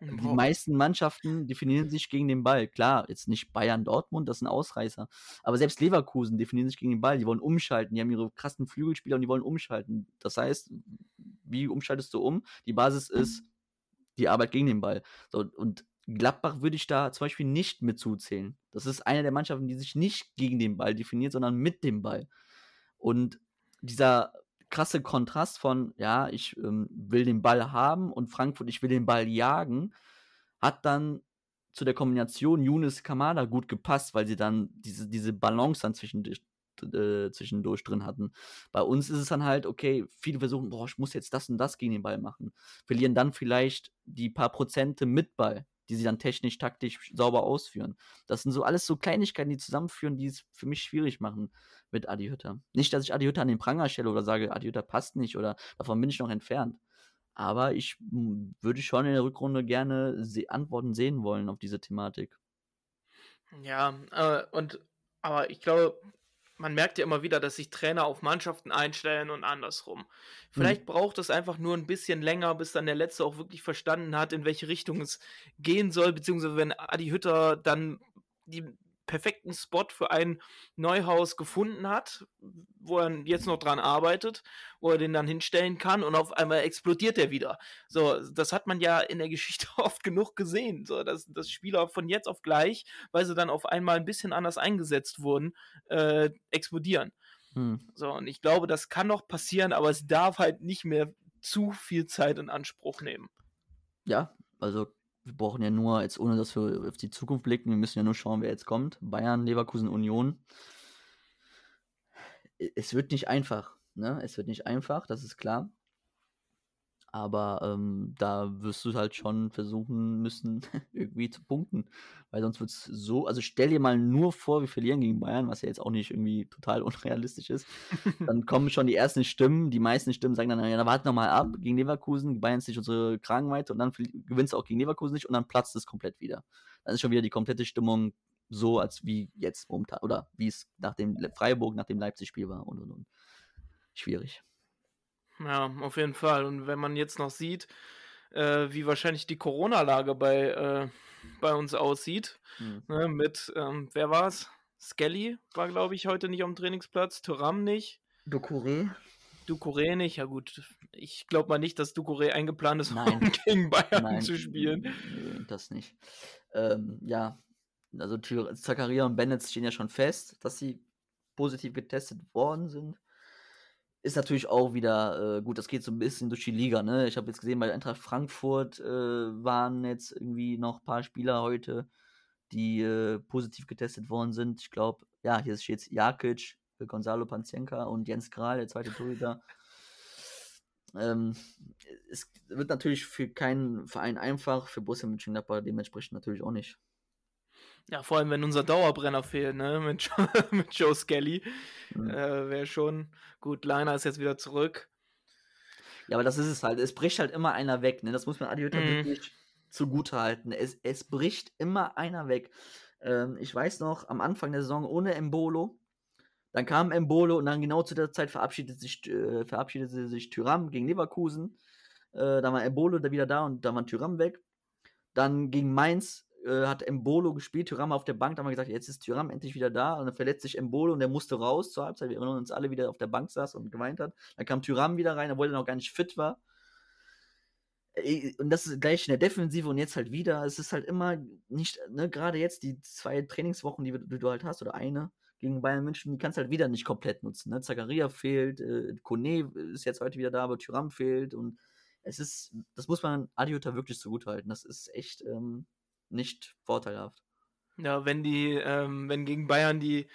Die Boah. meisten Mannschaften definieren sich gegen den Ball. Klar, jetzt nicht Bayern, Dortmund, das sind Ausreißer. Aber selbst Leverkusen definieren sich gegen den Ball. Die wollen umschalten. Die haben ihre krassen Flügelspieler und die wollen umschalten. Das heißt, wie umschaltest du um? Die Basis ist die Arbeit gegen den Ball. So, und Gladbach würde ich da zum Beispiel nicht mit zuzählen. Das ist eine der Mannschaften, die sich nicht gegen den Ball definiert, sondern mit dem Ball. Und dieser krasse Kontrast von, ja, ich ähm, will den Ball haben und Frankfurt, ich will den Ball jagen, hat dann zu der Kombination Younes Kamada gut gepasst, weil sie dann diese, diese Balance dann zwischendurch, äh, zwischendurch drin hatten. Bei uns ist es dann halt, okay, viele versuchen, boah, ich muss jetzt das und das gegen den Ball machen. Verlieren dann vielleicht die paar Prozente mit Ball, die sie dann technisch, taktisch sauber ausführen. Das sind so alles so Kleinigkeiten, die zusammenführen, die es für mich schwierig machen mit Adi Hütter. Nicht, dass ich Adi Hütter an den Pranger stelle oder sage, Adi Hütter passt nicht oder davon bin ich noch entfernt. Aber ich würde schon in der Rückrunde gerne Antworten sehen wollen auf diese Thematik. Ja, äh, und aber ich glaube, man merkt ja immer wieder, dass sich Trainer auf Mannschaften einstellen und andersrum. Vielleicht braucht es einfach nur ein bisschen länger, bis dann der Letzte auch wirklich verstanden hat, in welche Richtung es gehen soll, beziehungsweise wenn Adi Hütter dann die perfekten Spot für ein Neuhaus gefunden hat, wo er jetzt noch dran arbeitet, wo er den dann hinstellen kann und auf einmal explodiert er wieder. So, das hat man ja in der Geschichte oft genug gesehen, so dass, dass Spieler von jetzt auf gleich, weil sie dann auf einmal ein bisschen anders eingesetzt wurden, äh, explodieren. Hm. So, und ich glaube, das kann noch passieren, aber es darf halt nicht mehr zu viel Zeit in Anspruch nehmen. Ja, also wir brauchen ja nur, jetzt ohne dass wir auf die Zukunft blicken, wir müssen ja nur schauen, wer jetzt kommt. Bayern, Leverkusen, Union. Es wird nicht einfach, ne? Es wird nicht einfach, das ist klar. Aber ähm, da wirst du halt schon versuchen müssen, irgendwie zu punkten. Weil sonst wird es so, also stell dir mal nur vor, wir verlieren gegen Bayern, was ja jetzt auch nicht irgendwie total unrealistisch ist. Dann kommen schon die ersten Stimmen, die meisten Stimmen sagen dann, ja, dann warte noch mal ab gegen Leverkusen, Bayern ist nicht unsere Kragenweite und dann gewinnst du auch gegen Leverkusen nicht und dann platzt es komplett wieder. Dann ist schon wieder die komplette Stimmung so, als wie jetzt momentan, oder wie es nach dem Freiburg, nach dem Leipzig-Spiel war und und und. Schwierig. Ja, auf jeden Fall. Und wenn man jetzt noch sieht, äh, wie wahrscheinlich die Corona-Lage bei, äh, bei uns aussieht. Hm. Ne, mit, ähm, wer war's? Skelly war, glaube ich, heute nicht am Trainingsplatz, Thuram nicht, Ducouré? Ducouré nicht. Ja gut, ich glaube mal nicht, dass Ducouré eingeplant ist, Nein. um gegen Bayern Nein, zu spielen. das nicht. Ähm, ja, also Zakaria und Bennett stehen ja schon fest, dass sie positiv getestet worden sind. Ist natürlich auch wieder, äh, gut, das geht so ein bisschen durch die Liga, ne? Ich habe jetzt gesehen, bei Eintracht Frankfurt äh, waren jetzt irgendwie noch ein paar Spieler heute, die äh, positiv getestet worden sind. Ich glaube, ja, hier steht Jakic, äh, Gonzalo Panzienka und Jens Kral, der zweite Torhüter. Ähm, es wird natürlich für keinen Verein einfach, für Borussia Mönchengladbach dementsprechend natürlich auch nicht. Ja, vor allem, wenn unser Dauerbrenner fehlt, ne? Mit, Jo- mit Joe Skelly. Mhm. Äh, Wäre schon gut. Liner ist jetzt wieder zurück. Ja, aber das ist es halt. Es bricht halt immer einer weg. Ne? Das muss man Adi Hütter Mhm. wirklich zugute halten. Es, es bricht immer einer weg. Ähm, ich weiß noch, am Anfang der Saison ohne Embolo. Dann kam Embolo und dann genau zu der Zeit verabschiedete sich, äh, verabschiedete sich Tyram gegen Leverkusen. Äh, dann war Embolo da wieder da und dann war Tyram weg. Dann gegen Mainz äh, hat Embolo gespielt, Tyram auf der Bank. Dann haben wir gesagt, jetzt ist Tyram endlich wieder da. Und dann verletzt sich Embolo und der musste raus zur Halbzeit. Wir erinnern uns alle, wie der auf der Bank saß und geweint hat. Dann kam Tyram wieder rein, obwohl er noch gar nicht fit war. Äh, Und das ist gleich in der Defensive und jetzt halt wieder. Es ist halt immer nicht, ne, gerade jetzt die zwei Trainingswochen, die, die du halt hast, oder eine gegen Bayern München, die kannst du halt wieder nicht komplett nutzen. Ne? Zakaria fehlt, äh, Kone ist jetzt heute wieder da, aber Tyram fehlt und es ist, das muss man Adiota wirklich zugutehalten. Das ist echt ähm, nicht vorteilhaft. Ja, wenn die, ähm, wenn gegen Bayern die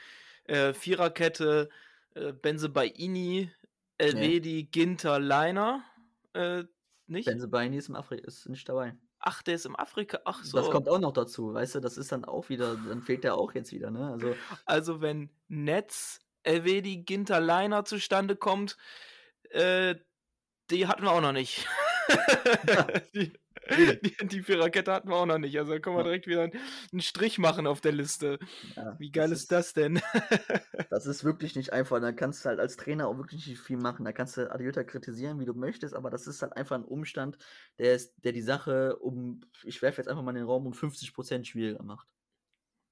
äh, Viererkette äh, Benze Baini, Elvedi, Ginter, Liner, äh, nicht? Benze Baini ist im Afri ist nicht dabei. Ach, der ist im Afrika. Ach so. Das kommt auch noch dazu, weißt du, das ist dann auch wieder, dann fehlt der auch jetzt wieder, ne? Also, Also wenn Netz, Elvedi, Ginter, Liner zustande kommt, äh, die hatten wir auch noch nicht. die, die, die Viererkette hatten wir auch noch nicht. Also da können wir direkt wieder einen Strich machen auf der Liste. ja, Wie geil das ist das denn? Das ist wirklich nicht einfach. Da kannst du halt als Trainer auch wirklich nicht viel machen. Da kannst du Adiota kritisieren, wie du möchtest, aber das ist halt einfach ein Umstand, der, ist, der die Sache um, ich werfe jetzt einfach mal in den Raum, um 50% schwieriger macht.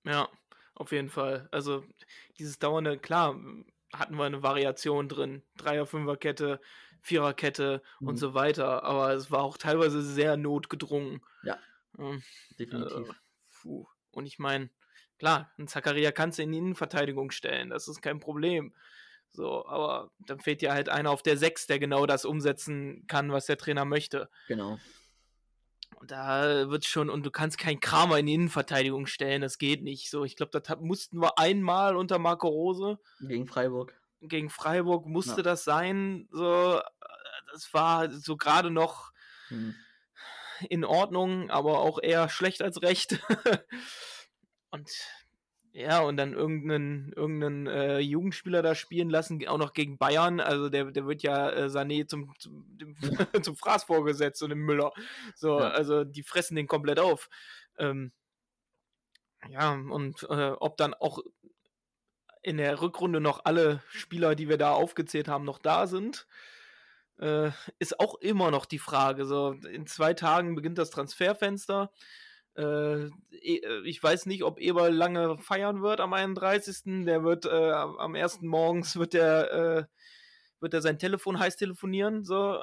Ja, auf jeden Fall. Also dieses dauernde, klar, hatten wir eine Variation drin. Dreier, Fünferkette, Viererkette Mhm. und so weiter. Aber es war auch teilweise sehr notgedrungen. Ja. Ähm, Definitiv. Äh, puh. Und ich meine, klar, einen Zakaria kannst du in die Innenverteidigung stellen, das ist kein Problem. So, aber dann fehlt dir halt einer auf der Sechs, der genau das umsetzen kann, was der Trainer möchte. Genau. Und da wird schon, und du kannst keinen Kramer in die Innenverteidigung stellen, das geht nicht. So, ich glaube, das hat- mussten wir einmal unter Marco Rose Gegen Freiburg. Gegen Freiburg musste Ja. das sein. So, äh, das war so gerade noch Hm. in Ordnung, aber auch eher schlecht als recht. und ja, und dann irgendeinen, irgendeinen äh, Jugendspieler da spielen lassen, auch noch gegen Bayern. Also der, der wird ja äh, Sané zum, zum, dem, zum Fraß vorgesetzt und dem Müller. So, Ja. also die fressen den komplett auf. Ähm, ja, und äh, ob dann auch in der Rückrunde noch alle Spieler, die wir da aufgezählt haben, noch da sind, äh, ist auch immer noch die Frage. So, in zwei Tagen beginnt das Transferfenster. Äh, e- äh, ich weiß nicht, ob Eber lange feiern wird am 31. Der wird äh, am ersten morgens wird der äh, wird er sein Telefon heiß telefonieren, so.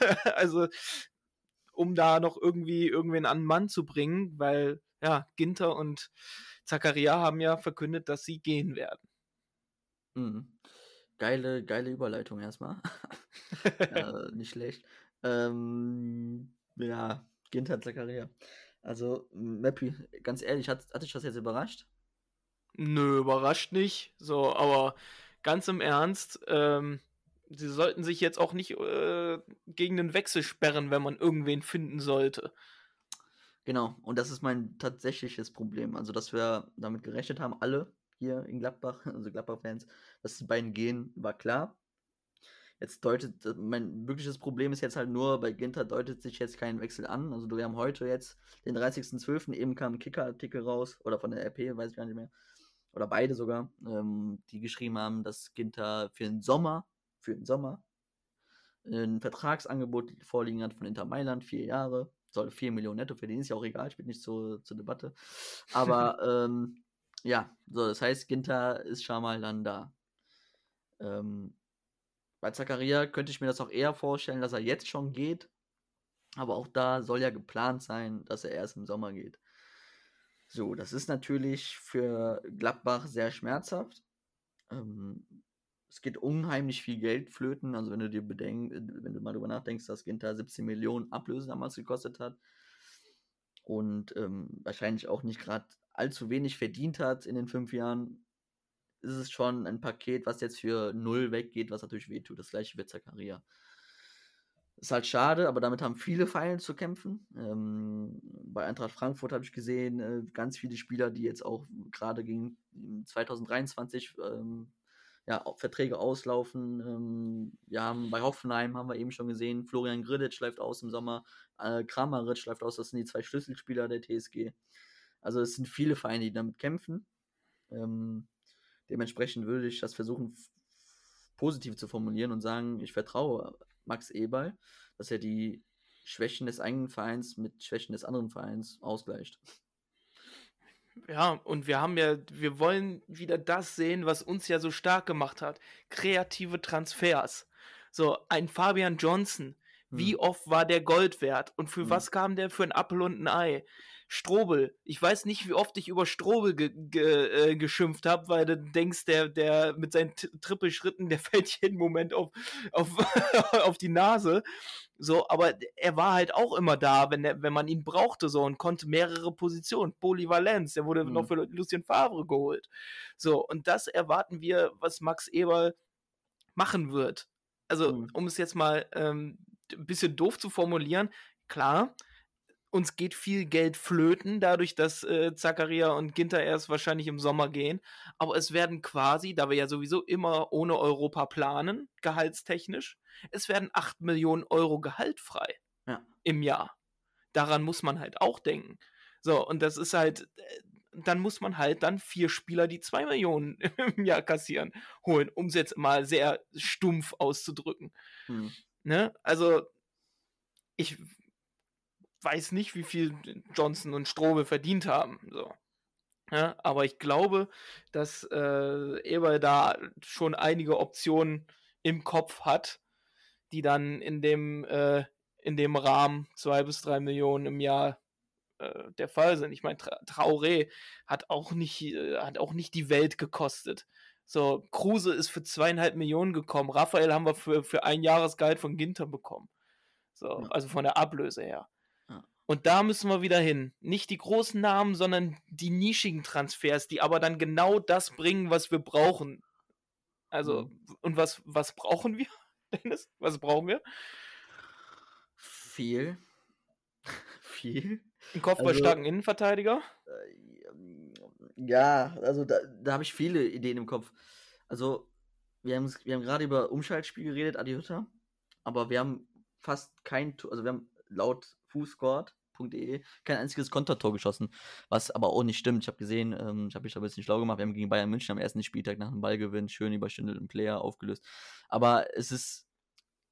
also um da noch irgendwie irgendwen an den Mann zu bringen, weil ja, Ginter und Zakaria haben ja verkündet, dass sie gehen werden. Mhm. Geile, geile Überleitung erstmal. äh, nicht schlecht. Ähm, ja, Ginter Zakaria. Also, Mappy, ganz ehrlich, hat, hat dich das jetzt überrascht? Nö, überrascht nicht. So, aber ganz im Ernst, ähm, sie sollten sich jetzt auch nicht äh, gegen den Wechsel sperren, wenn man irgendwen finden sollte. Genau, und das ist mein tatsächliches Problem. Also, dass wir damit gerechnet haben, alle hier in Gladbach, also Gladbach-Fans, dass die beiden gehen, war klar. Jetzt deutet, äh, mein wirkliches Problem ist jetzt halt nur, bei Ginter deutet sich jetzt kein Wechsel an. Also, wir haben heute jetzt den 30.12., eben kam ein Kicker-Artikel raus, oder von der RP, weiß ich gar nicht mehr. Oder beide sogar, ähm, die geschrieben haben, dass Ginter für den Sommer, für den Sommer, ein Vertragsangebot vorliegen hat von Inter Mailand, vier Jahre, soll 4 Millionen netto verdienen, ist ja auch egal, spielt nicht zur, zur Debatte. Aber ähm, ja, so, das heißt, Ginter ist schon mal dann da. Ähm, bei Zakaria könnte ich mir das auch eher vorstellen, dass er jetzt schon geht. Aber auch da soll ja geplant sein, dass er erst im Sommer geht. So, das ist natürlich für Gladbach sehr schmerzhaft. Ähm, es geht unheimlich viel Geld flöten. Also wenn du dir bedenkst, wenn du mal darüber nachdenkst, dass Ginter 17 Millionen Ablöse damals gekostet hat und ähm, wahrscheinlich auch nicht gerade allzu wenig verdient hat in den fünf Jahren, ist es schon ein Paket, was jetzt für null weggeht, was natürlich wehtut. Das gleiche wird Zakaria. Ist halt schade, aber damit haben viele Vereine zu kämpfen. Ähm, bei Eintracht Frankfurt habe ich gesehen, äh, ganz viele Spieler, die jetzt auch gerade gegen 2023 ähm, ja, Verträge auslaufen. Ähm, wir haben bei Hoffenheim haben wir eben schon gesehen, Florian Grillitsch läuft aus im Sommer, äh, Kramaric läuft aus, das sind die zwei Schlüsselspieler der TSG. Also es sind viele Vereine, die damit kämpfen. Ähm, dementsprechend würde ich das versuchen, positiv zu formulieren und sagen, ich vertraue Max Eberl, dass er die Schwächen des eigenen Vereins mit Schwächen des anderen Vereins ausgleicht. Ja, und wir haben ja, wir wollen wieder das sehen, was uns ja so stark gemacht hat. Kreative Transfers. So, ein Fabian Johnson. Wie hm. oft war der Gold wert? Und für hm. was kam der für ein Apfel und ein Ei? Strobel. Ich weiß nicht, wie oft ich über Strobel ge ge äh, geschimpft habe, weil du denkst, der, der mit seinen Trippelschritten, der fällt jeden Moment auf, auf, auf die Nase. So, aber er war halt auch immer da, wenn, der, wenn man ihn brauchte, so und konnte mehrere Positionen. Polyvalenz, der wurde mhm. noch für Lucien Favre geholt. So, und das erwarten wir, was Max Eberl machen wird. Also, mhm. um es jetzt mal ähm, ein bisschen doof zu formulieren, klar, uns geht viel Geld flöten, dadurch, dass äh, Zakaria und Ginter erst wahrscheinlich im Sommer gehen. Aber es werden quasi, da wir ja sowieso immer ohne Europa planen, gehaltstechnisch, es werden 8 Millionen Euro Gehalt frei ja. im Jahr. Daran muss man halt auch denken. So, und das ist halt, äh, dann muss man halt dann vier Spieler, die 2 Millionen im Jahr kassieren, holen, um es jetzt mal sehr stumpf auszudrücken. Hm. Ne? Also, ich weiß nicht, wie viel Johnson und Strobe verdient haben. So. Ja, aber ich glaube, dass äh, Eber da schon einige Optionen im Kopf hat, die dann in dem, äh, in dem Rahmen zwei bis drei Millionen im Jahr äh, der Fall sind. Ich meine, Tra Traoré hat auch nicht, äh, hat auch nicht die Welt gekostet. So, Kruse ist für zweieinhalb Millionen gekommen. Raphael haben wir für, für ein Jahresgehalt von Ginter bekommen. So, also von der Ablöse her. Und da müssen wir wieder hin. Nicht die großen Namen, sondern die nischigen Transfers, die aber dann genau das bringen, was wir brauchen. Also, mhm. und was, was brauchen wir, Dennis? Was brauchen wir? Viel. Viel. Ein kopfballstarken also, Innenverteidiger? Äh, ja, also da, da habe ich viele Ideen im Kopf. Also, wir haben, wir haben gerade über Umschaltspiel geredet, Adi Hütter, aber wir haben fast kein, also wir haben laut Fußscored Kicker.de kein einziges Kontertor geschossen, was aber auch nicht stimmt. Ich habe gesehen, ähm, ich habe mich da ein bisschen schlau gemacht. Wir haben gegen Bayern München am ersten Spieltag nach einem Ballgewinn schön überstündelten Player aufgelöst. Aber es ist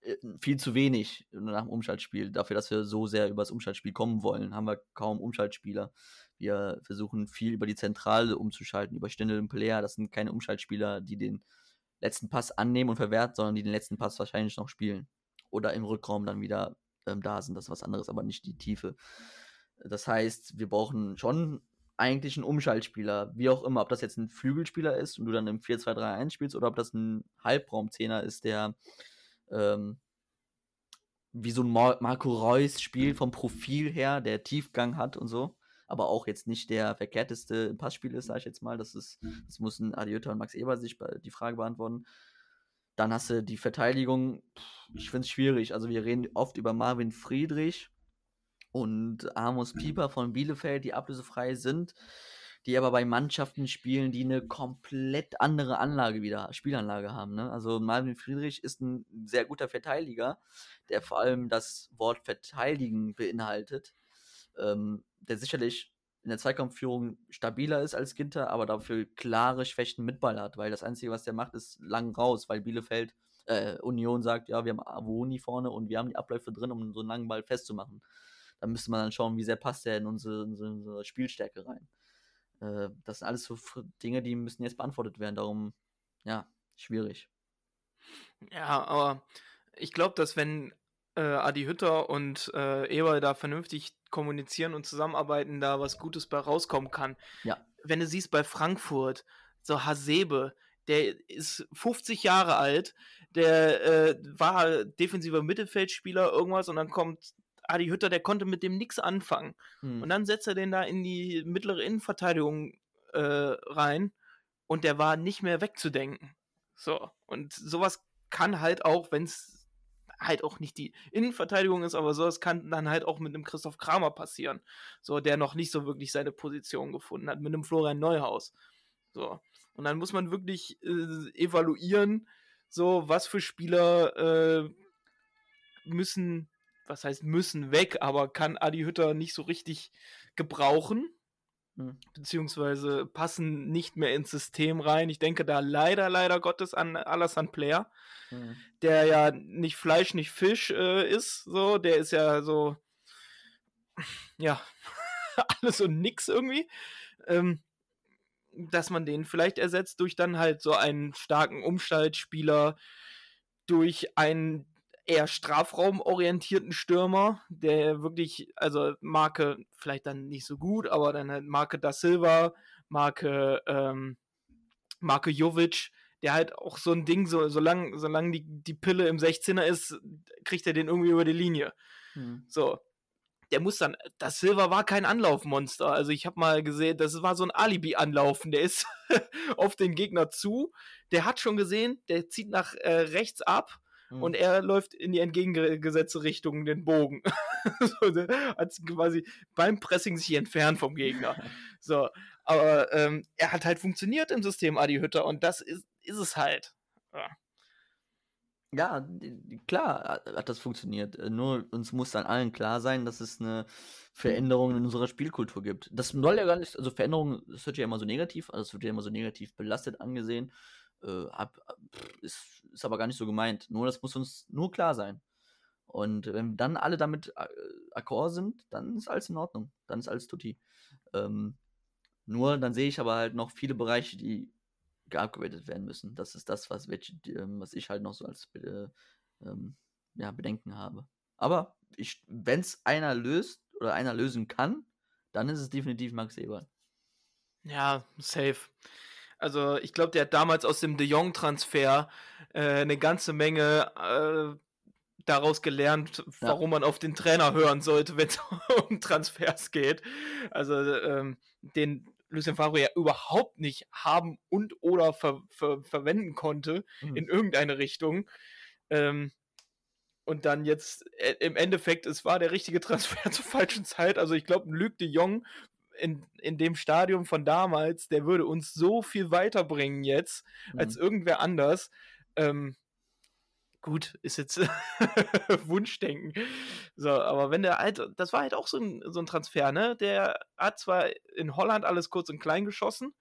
äh, viel zu wenig nach dem Umschaltspiel. Dafür, dass wir so sehr über das Umschaltspiel kommen wollen, haben wir kaum Umschaltspieler. Wir versuchen viel über die Zentrale umzuschalten, über ständigen Player. Das sind keine Umschaltspieler, die den letzten Pass annehmen und verwerten, sondern die den letzten Pass wahrscheinlich noch spielen. Oder im Rückraum dann wieder ähm, da sind. Das ist was anderes, aber nicht die Tiefe. Das heißt, wir brauchen schon eigentlich einen Umschaltspieler, wie auch immer, ob das jetzt ein Flügelspieler ist und du dann im 4-2-3-1 spielst oder ob das ein Halbraumzehner ist, der ähm, wie so ein Mar Marco Reus spielt vom Profil her, der Tiefgang hat und so, aber auch jetzt nicht der verkehrteste Passspiel ist, sag ich jetzt mal. Das ist, das muss ein Adiota und Max Eber sich die Frage beantworten. Dann hast du die Verteidigung, ich finde es schwierig. Also wir reden oft über Marvin Friedrich und Amos Pieper von Bielefeld, die ablösefrei sind, die aber bei Mannschaften spielen, die eine komplett andere Anlage wieder, Spielanlage haben. Ne? Also Marvin Friedrich ist ein sehr guter Verteidiger, der vor allem das Wort verteidigen beinhaltet, ähm, der sicherlich in der Zweikampfführung stabiler ist als Ginter, aber dafür klare Schwächen mit Ball hat, weil das Einzige, was der macht, ist lang raus, weil Bielefeld äh, Union sagt, ja, wir haben Avoni vorne und wir haben die Abläufe drin, um so einen langen Ball festzumachen. Da müsste man dann schauen, wie sehr passt der in unsere, unsere, Spielstärke rein. Äh, das sind alles so Dinge, die müssen jetzt beantwortet werden. Darum, ja, schwierig. Ja, aber ich glaube, dass wenn äh, Adi Hütter und äh, Eber da vernünftig kommunizieren und zusammenarbeiten, da was Gutes bei rauskommen kann. Ja. Wenn du siehst bei Frankfurt, so Hasebe, der ist 50 Jahre alt, der äh, war defensiver Mittelfeldspieler, irgendwas, und dann kommt Adi Hütter, der konnte mit dem nichts anfangen. Hm. Und dann setzt er den da in die mittlere Innenverteidigung äh, rein und der war nicht mehr wegzudenken. So, und sowas kann halt auch, wenn es halt auch nicht die Innenverteidigung ist, aber sowas kann dann halt auch mit einem Christoph Kramer passieren. So, der noch nicht so wirklich seine Position gefunden hat, mit einem Florian Neuhaus. So. Und dann muss man wirklich äh, evaluieren, so, was für Spieler äh, müssen, was heißt müssen weg, aber kann Adi Hütter nicht so richtig gebrauchen Hm. beziehungsweise passen nicht mehr ins System rein. Ich denke da leider, leider Gottes an Alassane Player, Hm. der ja nicht Fleisch, nicht Fisch äh, ist. So, der ist ja so, ja, alles und nix irgendwie. Ähm, dass man den vielleicht ersetzt durch dann halt so einen starken Umschaltspieler, durch einen eher strafraumorientierten Stürmer, der wirklich, also Marke vielleicht dann nicht so gut, aber dann halt Marke da Silva, Marke, ähm, Marke Jovic, der halt auch so ein Ding, so, solange solang die, die Pille im 16er ist, kriegt er den irgendwie über die Linie. Hm. So. Der muss dann, das Silva war kein Anlaufmonster. Also ich habe mal gesehen, das war so ein Alibi-Anlaufen. Der ist auf den Gegner zu. Der hat schon gesehen, der zieht nach äh, rechts ab Hm. und er läuft in die entgegengesetzte Richtung den Bogen. so, hat quasi beim Pressing sich entfernt vom Gegner. So, aber ähm, er hat halt funktioniert im System Adi Hütter und das ist, ist es halt. Ja. Ja, klar hat- hat das funktioniert. Äh, Nur uns muss dann allen klar sein, dass es eine Veränderung in unserer Spielkultur gibt. Das soll ja gar nicht, also Veränderung, das wird ja immer so negativ, also es wird ja immer so negativ belastet angesehen. Äh, hab, pff, ist, ist aber gar nicht so gemeint. Nur das muss uns nur klar sein. Und wenn dann alle damit äh, d'accord sind, dann ist alles in Ordnung. Dann ist alles tutti. Ähm, nur dann sehe ich aber halt noch viele Bereiche, die geupgradet werden müssen. Das ist das, was, ähm, was ich halt noch so als äh, ähm, ja, Bedenken habe. Aber wenn es einer löst oder einer lösen kann, dann ist es definitiv Max Eberl. Ja, safe. Also ich glaube, der hat damals aus dem De Jong-Transfer äh, eine ganze Menge äh, daraus gelernt, Ja. warum man auf den Trainer hören sollte, wenn es um Transfers geht. Also ähm, den Lucien Favre ja überhaupt nicht haben und oder ver ver verwenden konnte Mhm. in irgendeine Richtung. Ähm, und dann jetzt äh, im Endeffekt, es war der richtige Transfer zur falschen Zeit. Also ich glaube, Luc de Jong in, in dem Stadium von damals, der würde uns so viel weiterbringen jetzt als Mhm. irgendwer anders. Ähm, gut, ist jetzt Wunschdenken. So, aber wenn der halt, das war halt auch so ein, so ein Transfer, ne? Der hat zwar in Holland alles kurz und klein geschossen,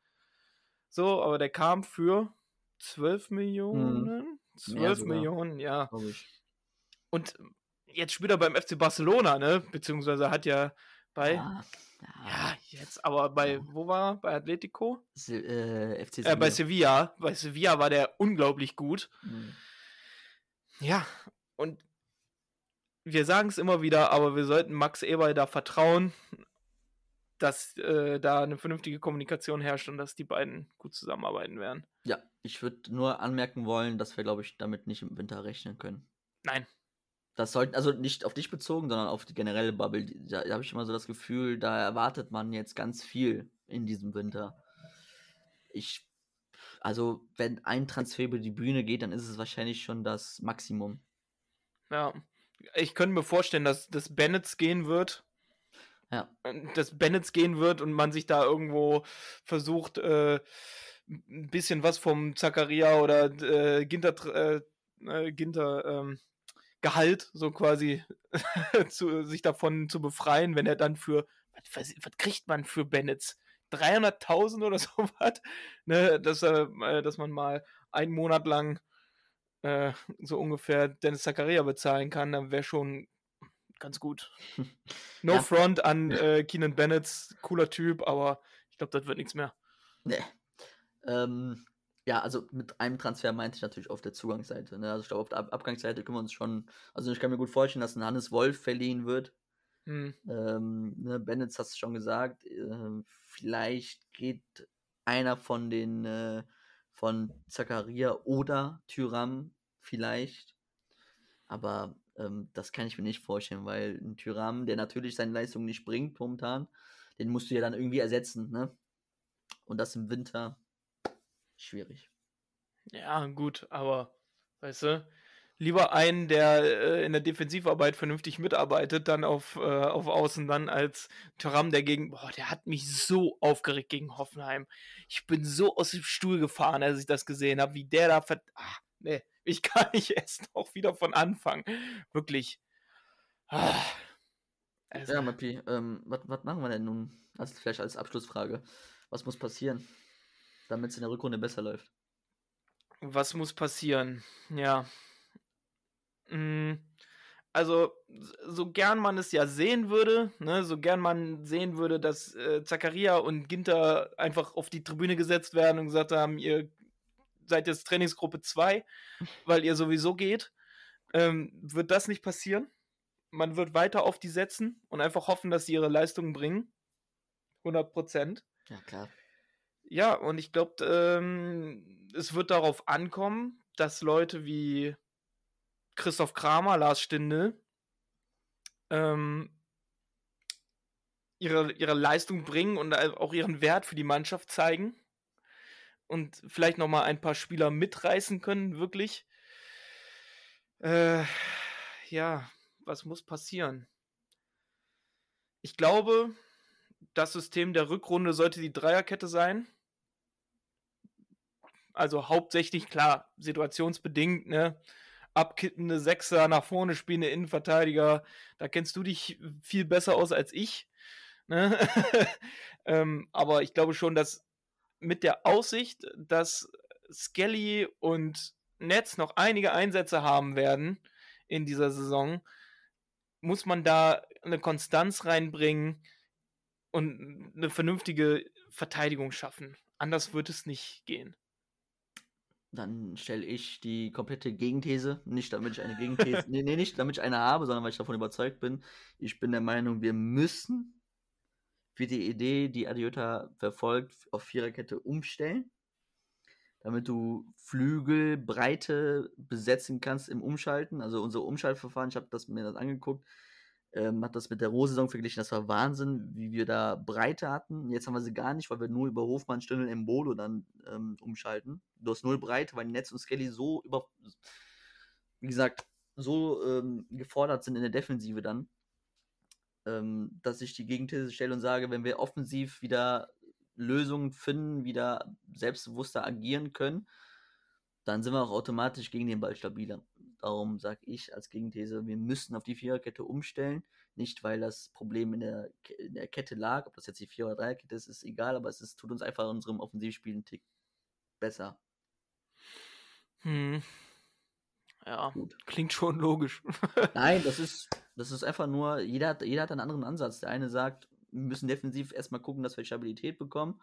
so, aber der kam für 12 Millionen? 12 sogar. Millionen, ja. Und jetzt spielt er beim FC Barcelona, ne? Beziehungsweise hat ja bei, Ja, ja, jetzt, aber bei, wo war er? Bei Atletico? Se äh, FC Äh, bei Sevilla. Sevilla. Bei Sevilla war der unglaublich gut. Mhm. Ja, und wir sagen es immer wieder, aber wir sollten Max Eberl da vertrauen, dass äh, da eine vernünftige Kommunikation herrscht und dass die beiden gut zusammenarbeiten werden. Ja, ich würde nur anmerken wollen, dass wir, glaube ich, damit nicht im Winter rechnen können. Nein. Das sollten, also nicht auf dich bezogen, sondern auf die generelle Bubble. Da habe ich immer so das Gefühl, da erwartet man jetzt ganz viel in diesem Winter. Ich, also, wenn ein Transfer über die Bühne geht, dann ist es wahrscheinlich schon das Maximum. Ja. Ich könnte mir vorstellen, dass das Bennetts gehen wird. Ja. Dass Bennetts gehen wird und man sich da irgendwo versucht, äh, ein bisschen was vom Zakaria oder äh, Ginter, äh, äh, Ginter ähm, Gehalt so quasi zu, sich davon zu befreien, wenn er dann für, was, was kriegt man für Bennetts? 300.000 oder so was? Ne, dass, er, äh, dass man mal einen Monat lang äh, so ungefähr Dennis Zakaria bezahlen kann, dann wäre schon ganz gut. No Ja. front an äh, Keenan Bennett, cooler Typ, aber ich glaube, das wird nichts mehr. Nee. Ähm, ja, also mit einem Transfer meinte ich natürlich auf der Zugangsseite. Ne? Also ich glaube, auf der Ab Abgangsseite können wir uns schon. Also ich kann mir gut vorstellen, dass ein Hannes Wolf verliehen wird. Hm. Ähm, ne, Bennett hast du schon gesagt. Äh, vielleicht geht einer von den äh, von Zakaria oder Tyram vielleicht. Aber ähm, das kann ich mir nicht vorstellen, weil ein Tyram, der natürlich seine Leistung nicht bringt momentan, den musst du ja dann irgendwie ersetzen, ne? Und das im Winter schwierig. Ja, gut, aber weißt du, lieber einen, der äh, in der Defensivarbeit vernünftig mitarbeitet, dann auf, äh, auf Außen dann als Thuram, der gegen, boah, der hat mich so aufgeregt gegen Hoffenheim. Ich bin so aus dem Stuhl gefahren, als ich das gesehen habe, wie der da ver... Ah, nee, ich kann nicht erst noch wieder von Anfang. Wirklich. Ah. Also, Ja, Mappi, ähm, was machen wir denn nun? Das vielleicht als Abschlussfrage. Was muss passieren, damit es in der Rückrunde besser läuft? Was muss passieren? Ja. Mm, Also, so gern man es ja sehen würde, ne, so gern man sehen würde, dass äh, Zakaria und Ginter einfach auf die Tribüne gesetzt werden und gesagt haben, ihr seid jetzt Trainingsgruppe 2, weil ihr sowieso geht, ähm, wird das nicht passieren. Man wird weiter auf die setzen und einfach hoffen, dass sie ihre Leistungen bringen. 100 Prozent. Ja, klar. Ja, und ich glaube, ähm, es wird darauf ankommen, dass Leute wie Christoph Kramer, Lars Stindl ähm, ihre, ihre Leistung bringen und auch ihren Wert für die Mannschaft zeigen und vielleicht noch mal ein paar Spieler mitreißen können, wirklich. Äh, ja, was muss passieren? Ich glaube, das System der Rückrunde sollte die Dreierkette sein. Also hauptsächlich, klar, situationsbedingt, ne? Abkippende Sechser, nach vorne spielende Innenverteidiger. Da kennst du dich viel besser aus als ich. Ne? ähm, aber ich glaube schon, dass mit der Aussicht, dass Skelly und Netz noch einige Einsätze haben werden in dieser Saison, muss man da eine Konstanz reinbringen und eine vernünftige Verteidigung schaffen. Anders wird es nicht gehen. Dann stelle ich die komplette Gegenthese. Nicht damit ich eine Gegenthese. nee, nee, nicht damit ich eine habe, sondern weil ich davon überzeugt bin. Ich bin der Meinung, wir müssen für die Idee, die Adiota verfolgt, auf Viererkette umstellen. Damit du Flügelbreite besetzen kannst im Umschalten. Also unser Umschaltverfahren, ich habe das mir das angeguckt, ähm, hat das mit der Rohsaison verglichen. Das war Wahnsinn, wie wir da Breite hatten. Jetzt haben wir sie gar nicht, weil wir nur über Hofmann, Stindl, Embolo dann ähm, umschalten. Du hast null Breite, weil Netz und Skelly so über, wie gesagt, so ähm, gefordert sind in der Defensive dann, ähm, dass ich die Gegenthese stelle und sage, wenn wir offensiv wieder Lösungen finden, wieder selbstbewusster agieren können, dann sind wir auch automatisch gegen den Ball stabiler. Darum sage ich als Gegenthese, wir müssen auf die Viererkette umstellen. Nicht, weil das Problem in der, in der Kette lag, ob das jetzt die Vier- oder Dreierkette ist, ist egal, aber es ist, tut uns einfach in unserem Offensivspiel einen Tick besser. Hm. Ja, Gut. klingt schon logisch. Nein, das ist, das ist einfach nur, jeder hat, jeder hat einen anderen Ansatz. Der eine sagt, wir müssen defensiv erstmal gucken, dass wir Stabilität bekommen.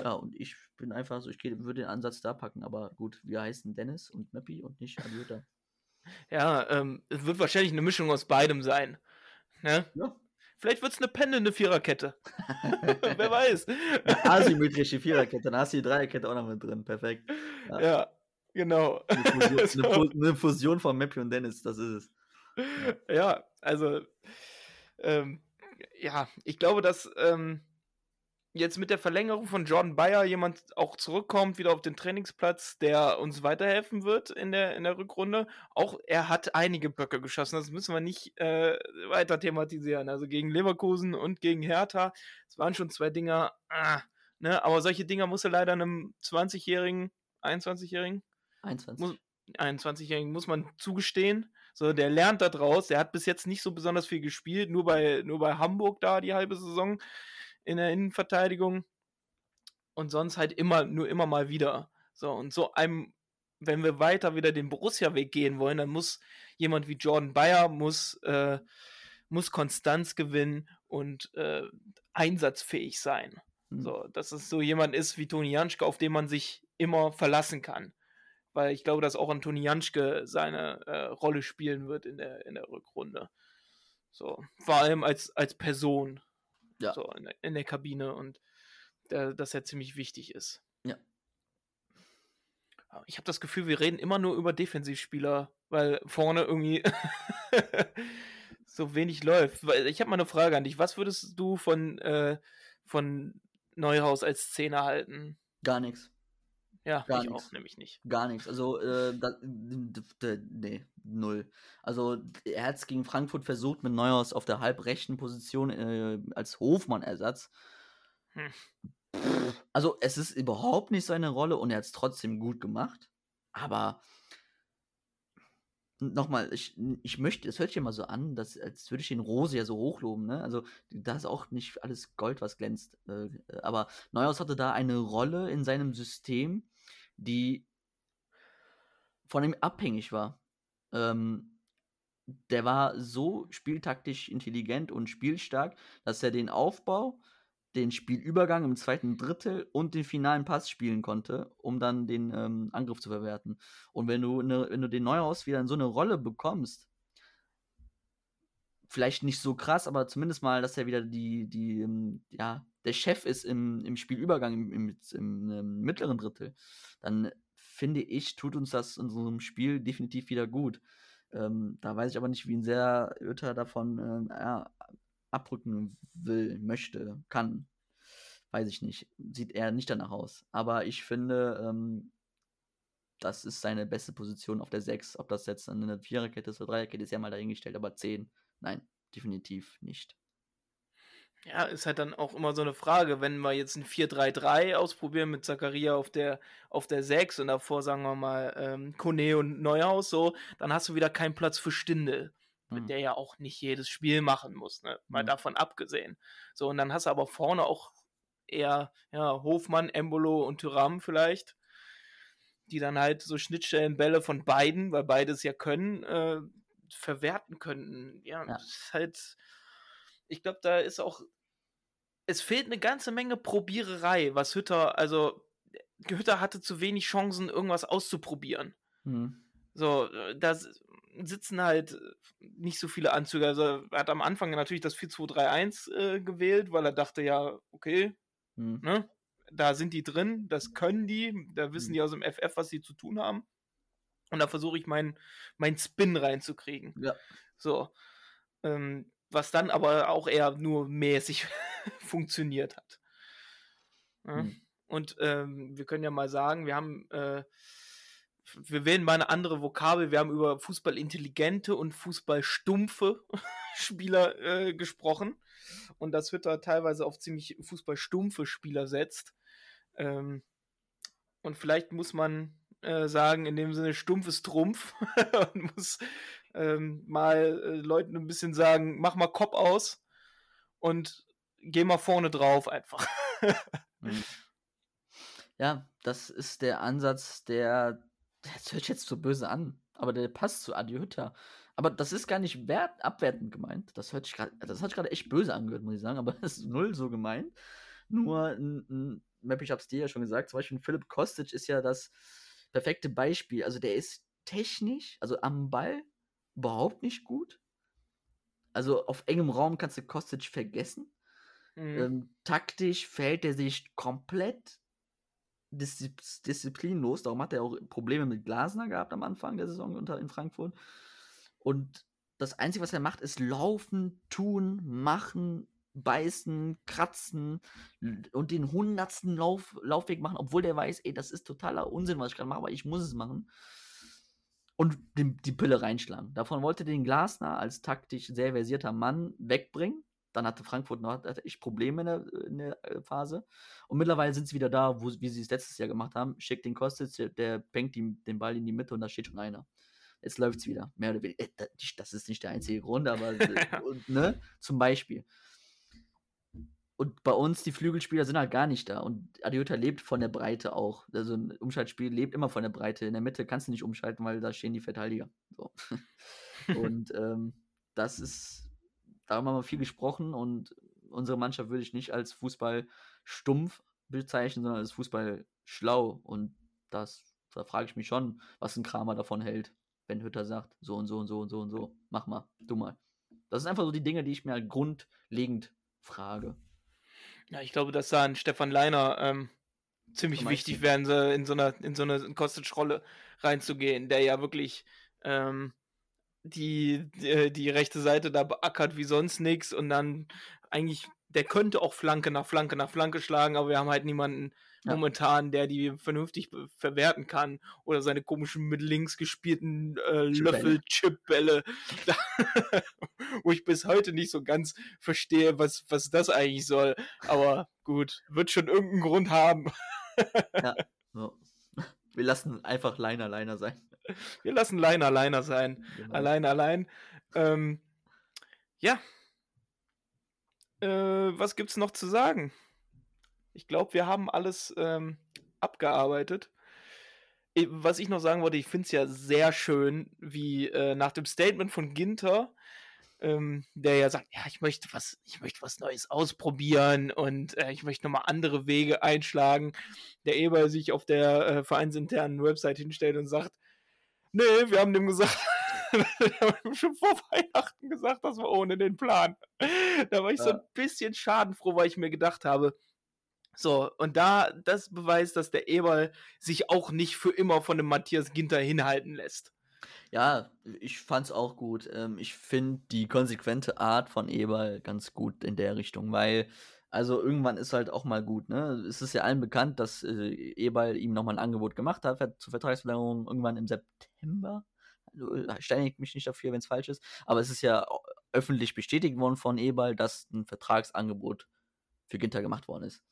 Ja, und ich bin einfach so, ich würde den Ansatz da packen, aber gut, wir heißen Dennis und Mappy und nicht Adiota. Ja, ähm, es wird wahrscheinlich eine Mischung aus beidem sein. Ne? Ja. Vielleicht wird es eine pendelnde Viererkette. Wer weiß. Asymmetrische Viererkette, dann hast du die Dreierkette auch noch mit drin. Perfekt. Ja. ja, genau. Eine Fusion, So. eine, Fu- eine Fusion von Mappy und Dennis, das ist es. Ja, also, ähm, ja, ich glaube, dass ähm, jetzt mit der Verlängerung von Jordan Bayer jemand auch zurückkommt, wieder auf den Trainingsplatz, der uns weiterhelfen wird in der, in der Rückrunde. Auch er hat einige Böcke geschossen, das müssen wir nicht äh, weiter thematisieren. Also gegen Leverkusen und gegen Hertha, es waren schon zwei Dinger, ah, ne? aber solche Dinger muss er leider einem 20-Jährigen, 21-Jährigen 21. Muss- 21-Jährigen muss man zugestehen. So, der lernt da draus. Der hat bis jetzt nicht so besonders viel gespielt, nur bei, nur bei Hamburg da die halbe Saison in der Innenverteidigung. Und sonst halt immer, nur immer mal wieder. So, und so einem wenn wir weiter wieder den Borussia-Weg gehen wollen, dann muss jemand wie Jordan Bayer muss, äh, muss Konstanz gewinnen und äh, einsatzfähig sein. Hm. So, dass es so jemand ist wie Toni Janschke, auf den man sich immer verlassen kann. Weil ich glaube, dass auch ein Toni Janschke seine äh, Rolle spielen wird in der, in der Rückrunde. So, vor allem als, als Person. Ja. So, in der, in der Kabine und äh, dass er ziemlich wichtig ist. Ja. Ich habe das Gefühl, wir reden immer nur über Defensivspieler, weil vorne irgendwie so wenig läuft. Weil Ich habe mal eine Frage an dich. Was würdest du von, äh, von Neuhaus als Zehner halten? Gar nichts. Ja, Gar ich nix. auch nämlich nicht. Gar nichts. Also, äh, da, nee, null. Also, er hat es gegen Frankfurt versucht mit Neuhaus auf der halbrechten Position äh, als Hofmann-Ersatz. Hm. Also, es ist überhaupt nicht seine Rolle und er hat es trotzdem gut gemacht. Aber nochmal, ich, ich möchte, es hört sich immer so an, dass, als würde ich den Rose ja so hochloben, ne? Also, da ist auch nicht alles Gold, was glänzt. Äh, aber Neuhaus hatte da eine Rolle in seinem System, die von ihm abhängig war. Ähm, der war so spieltaktisch intelligent und spielstark, dass er den Aufbau, den Spielübergang im zweiten Drittel und den finalen Pass spielen konnte, um dann den ähm, Angriff zu verwerten. Und wenn du, ne, wenn du den Neuhaus wieder in so eine Rolle bekommst, vielleicht nicht so krass, aber zumindest mal, dass er wieder die, die, ähm, ja, der Chef ist im, im Spielübergang, im, im, im, ähm, mittleren Drittel, dann finde ich, tut uns das in so einem Spiel definitiv wieder gut. Ähm, da weiß ich aber nicht, wie sehr Oether davon ja, abrücken will, möchte, kann. Weiß ich nicht. Sieht eher nicht danach aus. Aber ich finde, ähm, das ist seine beste Position auf der 6. Ob das jetzt eine Viererkette ist oder Dreierkette, ist ja mal dahingestellt, aber 10, nein, definitiv nicht. Ja, ist halt dann auch immer so eine Frage, wenn wir jetzt ein 4-3-3 ausprobieren mit Zakaria auf der, auf der 6 und davor sagen wir mal ähm, Kone und Neuhaus so, dann hast du wieder keinen Platz für Stindel, Hm. mit der ja auch nicht jedes Spiel machen muss, ne? mal Hm. davon abgesehen. So, und dann hast du aber vorne auch eher ja, Hofmann, Embolo und Tyram vielleicht, die dann halt so Schnittstellenbälle von beiden, weil beide es ja können, äh, verwerten könnten. Ja, Ja. das ist halt, ich glaube, da ist auch, es fehlt eine ganze Menge Probiererei, was Hütter, also Hütter hatte zu wenig Chancen, irgendwas auszuprobieren. Hm. So, da sitzen halt nicht so viele Anzüge. Also er hat am Anfang natürlich das 4-2-3-1 äh, gewählt, weil er dachte, ja, okay, Hm. ne? Da sind die drin, das können die, da wissen Mhm. die aus dem FF, was sie zu tun haben. Und da versuche ich meinen mein Spin reinzukriegen. Ja. So. Ähm, was dann aber auch eher nur mäßig funktioniert hat. Ja. Mhm. Und ähm, wir können ja mal sagen, wir haben, äh, wir wählen mal eine andere Vokabel. Wir haben über fußballintelligente und fußballstumpfe Spieler äh, gesprochen. Und dass Hütter teilweise auf ziemlich fußballstumpfe Spieler setzt. Ähm, und vielleicht muss man äh, sagen, in dem Sinne, stumpf ist Trumpf. und muss ähm, mal äh, Leuten ein bisschen sagen, mach mal Kopf aus und geh mal vorne drauf einfach. Mhm. Ja, das ist der Ansatz, der. Das hört sich jetzt so böse an, aber der passt zu Adi Hütter. Aber das ist gar nicht wert, abwertend gemeint. Das hört sich gerade, das hat gerade echt böse angehört, muss ich sagen, aber das ist null so gemeint. Nur, Map, ich hab's dir ja schon gesagt, zum Beispiel Philipp Kostic ist ja das perfekte Beispiel. Also der ist technisch, also am Ball, überhaupt nicht gut. Also auf engem Raum kannst du Kostic vergessen. Mhm. Ähm, taktisch verhält er sich komplett diszi disziplinlos. Darum hat er auch Probleme mit Glasner gehabt am Anfang der Saison unter, in Frankfurt. Und das Einzige, was er macht, ist laufen, tun, machen, beißen, kratzen und den hundertsten Lauf, Laufweg machen, obwohl der weiß, ey, das ist totaler Unsinn, was ich gerade mache, aber ich muss es machen. Und die, die Pille reinschlagen. Davon wollte den Glasner als taktisch sehr versierter Mann wegbringen. Dann hatte Frankfurt noch hatte echt Probleme in der, in der äh, Phase. Und mittlerweile sind sie wieder da, wo, wie sie es letztes Jahr gemacht haben. Schickt den Kostic, der, der penkt die, den Ball in die Mitte und da steht schon einer. Jetzt läuft es wieder. Mehr oder weniger. Äh, da- Das ist nicht der einzige Grund, aber äh, ne? zum Beispiel. Und bei uns, die Flügelspieler sind halt gar nicht da. Und Adiota lebt von der Breite auch. Also ein Umschaltspiel lebt immer von der Breite. In der Mitte kannst du nicht umschalten, weil da stehen die Verteidiger. So. und ähm, das ist, da haben wir viel gesprochen und unsere Mannschaft würde ich nicht als Fußball stumpf bezeichnen, sondern als Fußball schlau. Und das, da frage ich mich schon, was ein Kramer davon hält, wenn Hütter sagt, so und so und so und so und so, mach mal, du mal. Das sind einfach so die Dinge, die ich mir halt grundlegend frage. Ja, ich glaube, dass da ein Stefan Leiner ähm, ziemlich wichtig wäre, in so, in so eine, in so eine Kostic-Rolle reinzugehen, der ja wirklich ähm, die, die, äh, die rechte Seite da beackert wie sonst nichts und dann eigentlich, der könnte auch Flanke nach Flanke nach Flanke schlagen, aber wir haben halt niemanden ja. momentan, der die vernünftig verwerten kann oder seine komischen mit links gespielten äh, Löffel-Chip-Bälle, wo ich bis heute nicht so ganz verstehe, was, was das eigentlich soll. Aber gut, wird schon irgendeinen Grund haben. ja, so. Wir lassen einfach Leiner Leiner sein. Wir lassen Leiner Leiner sein. Genau. Allein, allein. Ähm, ja. Äh, was gibt's noch zu sagen? Ich glaube, wir haben alles ähm, abgearbeitet. Was ich noch sagen wollte, ich finde es ja sehr schön, wie äh, nach dem Statement von Ginter, ähm, der ja sagt, ja, ich möchte was, ich möchte was Neues ausprobieren und äh, ich möchte nochmal andere Wege einschlagen, der Eber sich auf der äh, vereinsinternen Website hinstellt und sagt, nee, wir haben dem gesagt, wir haben schon vor Weihnachten gesagt, das war ohne den Plan. Da war ich ja. so ein bisschen schadenfroh, weil ich mir gedacht habe, so, und da, das beweist, dass der Eberl sich auch nicht für immer von dem Matthias Ginter hinhalten lässt. Ja, ich fand's auch gut. Ähm, ich finde die konsequente Art von Eberl ganz gut in der Richtung, weil, also irgendwann ist halt auch mal gut, ne? Es ist ja allen bekannt, dass äh, Eberl ihm nochmal ein Angebot gemacht hat zur Vertragsverlängerung irgendwann im September. Also, steinigt mich nicht dafür, wenn es falsch ist. Aber es ist ja öffentlich bestätigt worden von Eberl, dass ein Vertragsangebot für Ginter gemacht worden ist.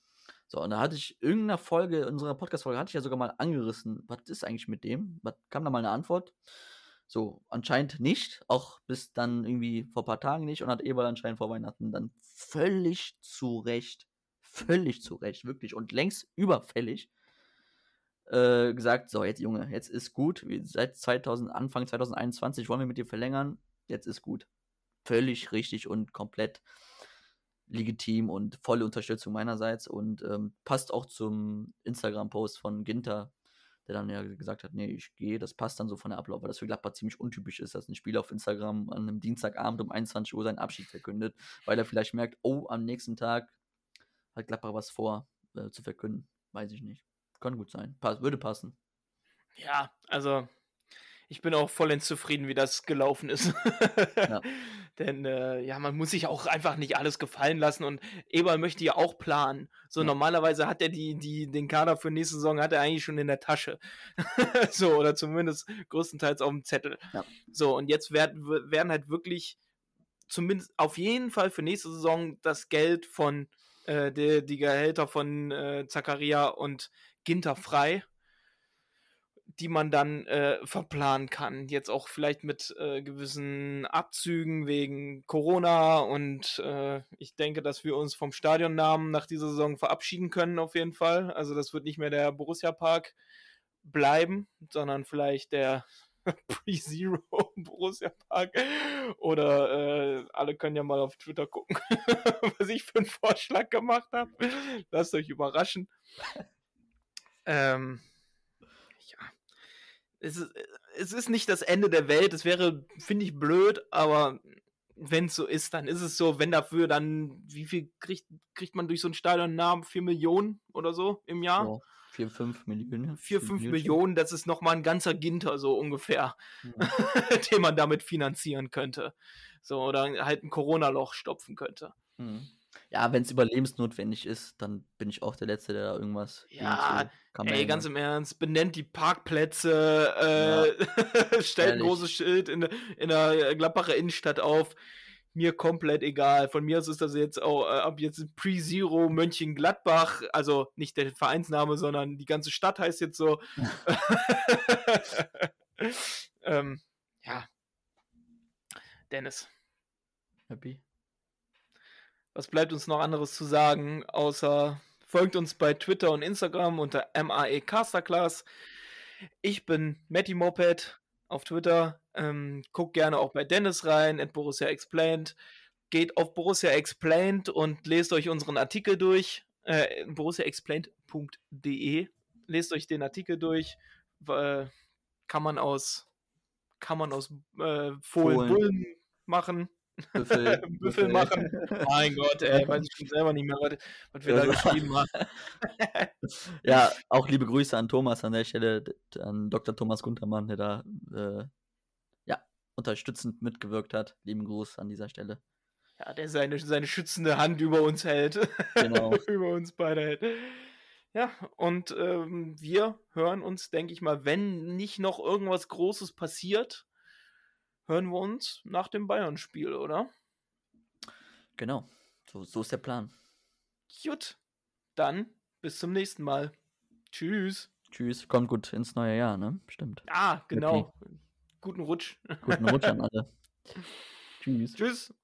So, und da hatte ich irgendeiner Folge, unserer Podcast-Folge, hatte ich ja sogar mal angerissen, was ist eigentlich mit dem? Was, kam da mal eine Antwort? So, anscheinend nicht, auch bis dann irgendwie vor ein paar Tagen nicht und hat Eberl anscheinend vor Weihnachten dann völlig zu Recht, völlig zu Recht, wirklich und längst überfällig äh, gesagt, so, jetzt Junge, jetzt ist gut, seit 2000, Anfang 2021 wollen wir mit dir verlängern, jetzt ist gut. Völlig richtig und komplett legitim und volle Unterstützung meinerseits und ähm, passt auch zum Instagram-Post von Ginter, der dann ja gesagt hat, nee, ich gehe, das passt dann so von der Ablauf, weil das für Gladbach ziemlich untypisch ist, dass ein Spieler auf Instagram an einem Dienstagabend um 21 Uhr seinen Abschied verkündet, weil er vielleicht merkt, oh, am nächsten Tag hat Gladbach was vor äh, zu verkünden. Weiß ich nicht. Kann gut sein. Pass, würde passen. Ja, also ich bin auch vollends zufrieden, wie das gelaufen ist. ja. Denn äh, ja, man muss sich auch einfach nicht alles gefallen lassen und Eber möchte ja auch planen. So ja. normalerweise hat er die, die, den Kader für nächste Saison hat er eigentlich schon in der Tasche. so, oder zumindest größtenteils auf dem Zettel. Ja. So, und jetzt werd, werden halt wirklich zumindest auf jeden Fall für nächste Saison das Geld von äh, die, die Gehälter von äh, Zakaria und Ginter frei die man dann äh, verplanen kann. Jetzt auch vielleicht mit äh, gewissen Abzügen wegen Corona und äh, ich denke, dass wir uns vom Stadionnamen nach dieser Saison verabschieden können auf jeden Fall. Also das wird nicht mehr der Borussia Park bleiben, sondern vielleicht der Pre-Zero Borussia Park. Oder äh, alle können ja mal auf Twitter gucken, was ich für einen Vorschlag gemacht habe. Lasst euch überraschen. Ähm, es ist, es ist nicht das Ende der Welt. Es wäre, finde ich, blöd, aber wenn es so ist, dann ist es so. Wenn dafür dann, wie viel kriegt, kriegt man durch so einen Stadionnamen? 4 Millionen oder so im Jahr? Ja, 4, 5 Millionen. 4, 5 Millionen, das ist nochmal ein ganzer Ginter, so ungefähr, ja. den man damit finanzieren könnte. So, oder halt ein Corona-Loch stopfen könnte. Mhm. Ja, wenn es überlebensnotwendig ist, dann bin ich auch der Letzte, der da irgendwas. Ja, ey, ganz im Ernst, benennt die Parkplätze, äh, ja. stellt ein großes Schild in, in der Gladbacher Innenstadt auf. Mir komplett egal. Von mir aus ist das jetzt auch äh, ab jetzt Pre-Zero Mönchengladbach. Also nicht der Vereinsname, sondern die ganze Stadt heißt jetzt so. ähm, ja. Dennis. Happy? Was bleibt uns noch anderes zu sagen, außer folgt uns bei Twitter und Instagram unter MAE Casterclass. Ich bin Matty Moped auf Twitter. Ähm, guckt gerne auch bei Dennis rein, at Borussia Explained. Geht auf Borussia Explained und lest euch unseren Artikel durch. Äh, borussiaexplained.de. Lest euch den Artikel durch. Äh, kann man aus, kann man aus äh, Fohlen, Fohlen. Bullen machen. Büffel, Büffel machen. Mein Gott, ey, weiß ich schon selber nicht mehr, was, was wir da das- geschrieben haben. Ja, auch liebe Grüße an Thomas an der Stelle, an Dr. Thomas Guntermann, der da äh, ja, unterstützend mitgewirkt hat. Lieben Gruß an dieser Stelle. Ja, der seine, seine schützende Hand über uns hält. Genau. über uns beide hält. Ja, und ähm, wir hören uns, denke ich mal, wenn nicht noch irgendwas Großes passiert, hören wir uns nach dem Bayern-Spiel, oder? Genau. So, so ist der Plan. Gut, dann bis zum nächsten Mal. Tschüss. Tschüss, kommt gut ins neue Jahr, ne? Stimmt. Ah, genau. Guten Rutsch. Guten Rutsch an alle. Tschüss. Tschüss.